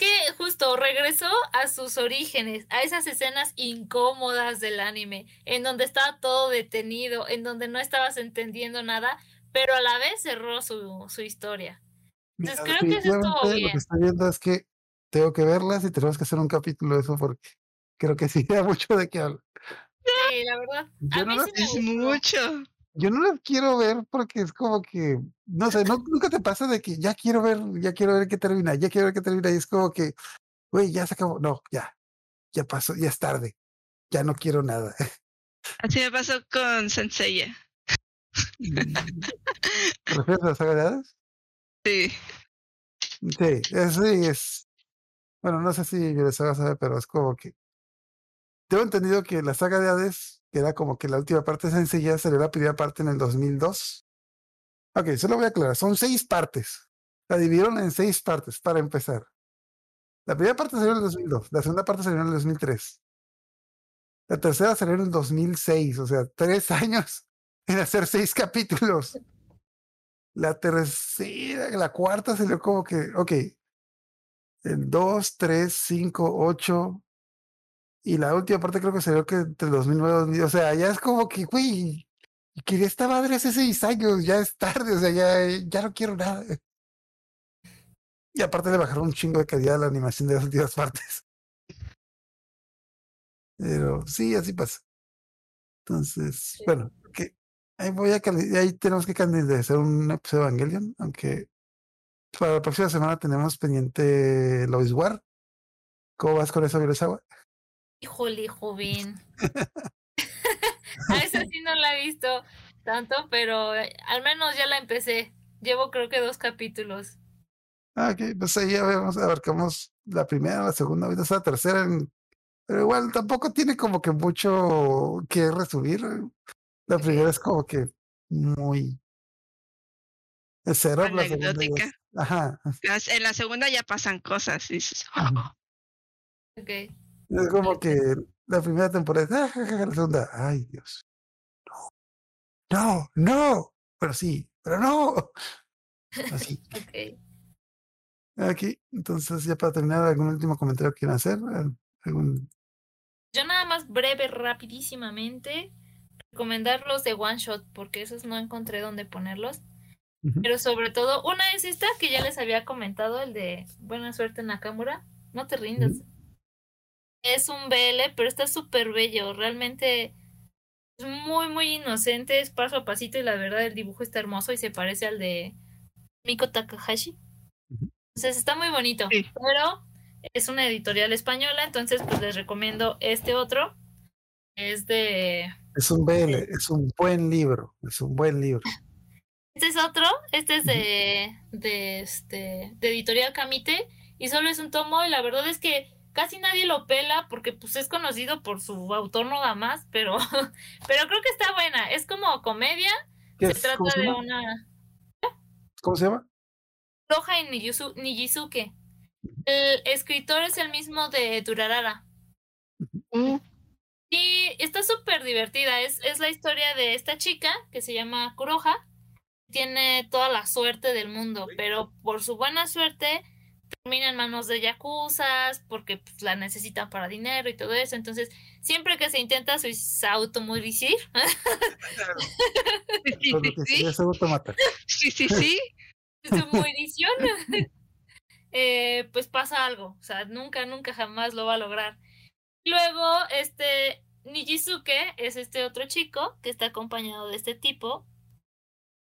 que justo regresó a sus orígenes, a esas escenas incómodas del anime, en donde estaba todo detenido, en donde no estabas entendiendo nada, pero a la vez cerró su, su historia. Entonces creo que eso estuvo bien. Lo que estoy viendo es que tengo que verlas y tenemos que hacer un capítulo de eso porque creo que sí da mucho de qué hablar. Sí, la verdad. a mí sí es mucho yo no la quiero ver porque es como que, no sé, no, nunca te pasa de que ya quiero ver, ya quiero ver qué termina, ya quiero ver qué termina, y es como que, güey, ya se acabó, no, ya, ya pasó, ya es tarde, ya no quiero nada. Así me pasó con Sensei. ¿Te refieres a las saga Sí. Sí, sí, es, bueno, no sé si yo les haga saber, pero es como que, tengo entendido que la saga de Hades que era como que la última parte sencilla salió la primera parte en el 2002. Ok, eso lo voy a aclarar. Son seis partes. La dividieron en seis partes para empezar. La primera parte salió en el 2002, la segunda parte salió en el 2003. La tercera salió en el 2006, o sea, tres años en hacer seis capítulos. La tercera, la cuarta salió como que, ok, 2, 3, 5, 8. Y la última parte creo que salió que entre 2009 y 2000. O sea, ya es como que, güey, quería esta madre hace seis años, ya es tarde, o sea, ya, ya no quiero nada. Y aparte le bajaron un chingo de calidad a la animación de las últimas partes. Pero sí, así pasa. Entonces, bueno, que ahí voy a ahí tenemos que hacer un episodio de Evangelion, aunque para la próxima semana tenemos pendiente Lois War. ¿Cómo vas con eso, Agua? Híjole, joven. a esa sí no la he visto tanto, pero eh, al menos ya la empecé. Llevo creo que dos capítulos. Ah, ok, pues ahí ya vemos, abarcamos la primera, la segunda, ahorita es la tercera, pero igual tampoco tiene como que mucho que resumir. La primera es como que muy es cero, la Ajá. En la segunda ya pasan cosas. okay. Es como que la primera temporada, la segunda, ay Dios. No, no, no, pero sí, pero no. Así. okay. Aquí, entonces ya para terminar, ¿algún último comentario que quieran hacer? ¿Algún... Yo nada más breve, rapidísimamente, recomendar los de One Shot, porque esos no encontré dónde ponerlos. Pero sobre todo, una es esta que ya les había comentado, el de Buena Suerte Nakamura. No te rindas. Es un BL, pero está súper bello. Realmente es muy, muy inocente. Es paso a pasito y la verdad el dibujo está hermoso y se parece al de Miko Takahashi. Entonces está muy bonito. Pero es una editorial española, entonces pues les recomiendo este otro. Es de... Es un BL, es un buen libro. Es un buen libro. Este es otro, este es de, de, este, de Editorial Camite y solo es un tomo y la verdad es que casi nadie lo pela porque pues es conocido por su autor nada más, pero, pero creo que está buena. Es como comedia. Se trata de una... ¿Cómo se llama? Roja y Nijizuke. El escritor es el mismo de Durarara. Mm. Y está súper divertida. Es, es la historia de esta chica que se llama Kuroha tiene toda la suerte del mundo, pero por su buena suerte termina en manos de yakuzas porque pues, la necesitan para dinero y todo eso. Entonces, siempre que se intenta automoricir, sí, sí, sí, sí, sí, su morición, eh, pues pasa algo. O sea, nunca, nunca jamás lo va a lograr. Luego, este Nijizuke es este otro chico que está acompañado de este tipo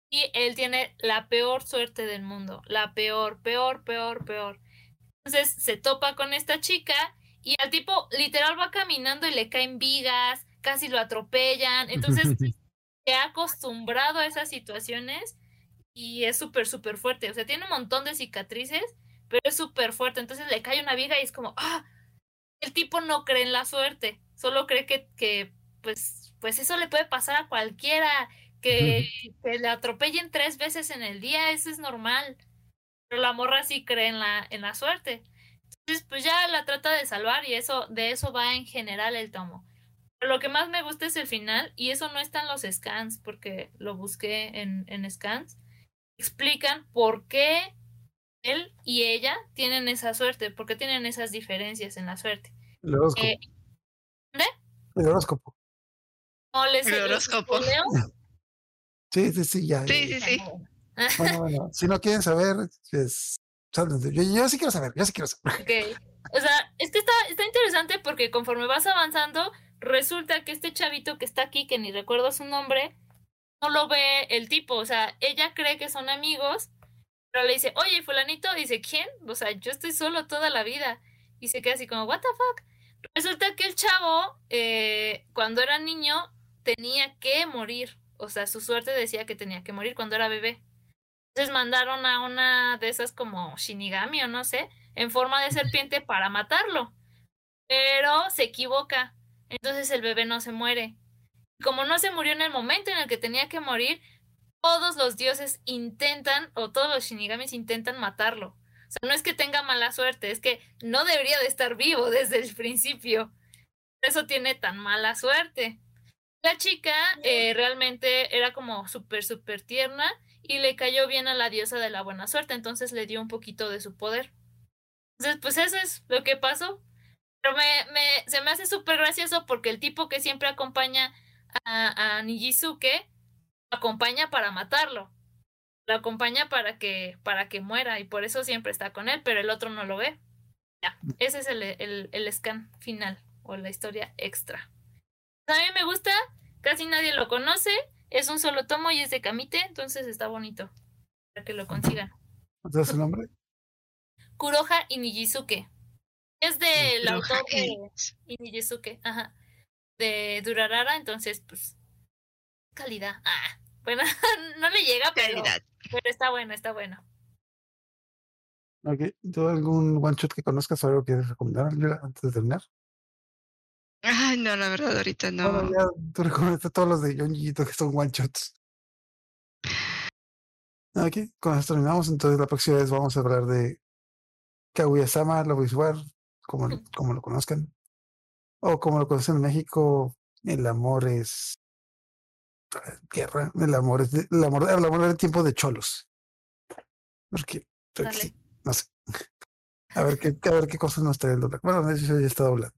y él tiene la peor suerte del mundo, la peor, peor, peor, peor. Entonces se topa con esta chica y al tipo literal va caminando y le caen vigas, casi lo atropellan. Entonces se ha acostumbrado a esas situaciones y es súper, súper fuerte. O sea, tiene un montón de cicatrices, pero es súper fuerte. Entonces le cae una viga y es como, ah, el tipo no cree en la suerte, solo cree que, que pues, pues eso le puede pasar a cualquiera que, le atropellen tres veces en el día, eso es normal. Pero la morra sí cree en la, en la suerte. Entonces, pues ya la trata de salvar y eso, de eso va en general el tomo. Pero lo que más me gusta es el final, y eso no está en los scans, porque lo busqué en, en scans. Explican por qué él y ella tienen esa suerte, por qué tienen esas diferencias en la suerte. El horóscopo. Eh, el horóscopo. el horóscopo. Sí, sí, sí, ya. Sí, sí, sí. Bueno, bueno, si no quieren saber, pues, yo, yo, sí quiero saber, yo sí quiero saber. Ok. O sea, es que está, está interesante porque conforme vas avanzando, resulta que este chavito que está aquí, que ni recuerdo su nombre, no lo ve el tipo. O sea, ella cree que son amigos, pero le dice, oye, fulanito, dice, ¿quién? O sea, yo estoy solo toda la vida. Y se queda así como, ¿what the fuck? Resulta que el chavo, eh, cuando era niño, tenía que morir o sea, su suerte decía que tenía que morir cuando era bebé. Entonces mandaron a una de esas como Shinigami o no sé, en forma de serpiente para matarlo. Pero se equivoca. Entonces el bebé no se muere. Como no se murió en el momento en el que tenía que morir, todos los dioses intentan, o todos los Shinigamis intentan matarlo. O sea, no es que tenga mala suerte, es que no debería de estar vivo desde el principio. Por eso tiene tan mala suerte. La chica eh, realmente era como súper, súper tierna y le cayó bien a la diosa de la buena suerte, entonces le dio un poquito de su poder. Entonces, pues eso es lo que pasó. Pero me, se me hace súper gracioso porque el tipo que siempre acompaña a, a Nijizuke acompaña para matarlo. Lo acompaña para que, para que muera y por eso siempre está con él, pero el otro no lo ve. Ya, ese es el, el, el scan final o la historia extra. A mí me gusta, casi nadie lo conoce, es un solo tomo y es de Kamite, entonces está bonito para que lo consigan. ¿Cuál es su nombre? Kuroha Inijizuke. Es del Kuroha autor de Inijizuke, ajá. De Durarara, entonces, pues, calidad. Ah, bueno, no le llega, pero, Calidad. pero está bueno, está bueno. Ok, ¿Tú algún one shot que conozcas o algo que quieres recomendar antes de terminar? Ay, no, la verdad, ahorita no. Bueno, ya tú recomendaste todos los de John Gito que son one shots. Ok, con esto terminamos. Entonces, la próxima vez vamos a hablar de Kaguya-sama, Love is War, como, como lo conozcan. O como lo conocen en México, el amor es guerra. El amor es de- el amor, el amor del tiempo de cholos. Porque, porque Dale. sí, no sé. A ver qué, a ver qué cosas nos trae el doblaje. Bueno, eso ya está doblado.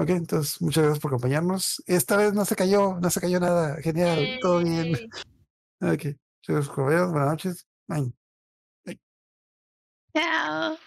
Ok, entonces muchas gracias por acompañarnos. Esta vez no se cayó, no se cayó nada. Genial, todo bien. Ok, chicos, compañeros, buenas noches. Bye. Chao.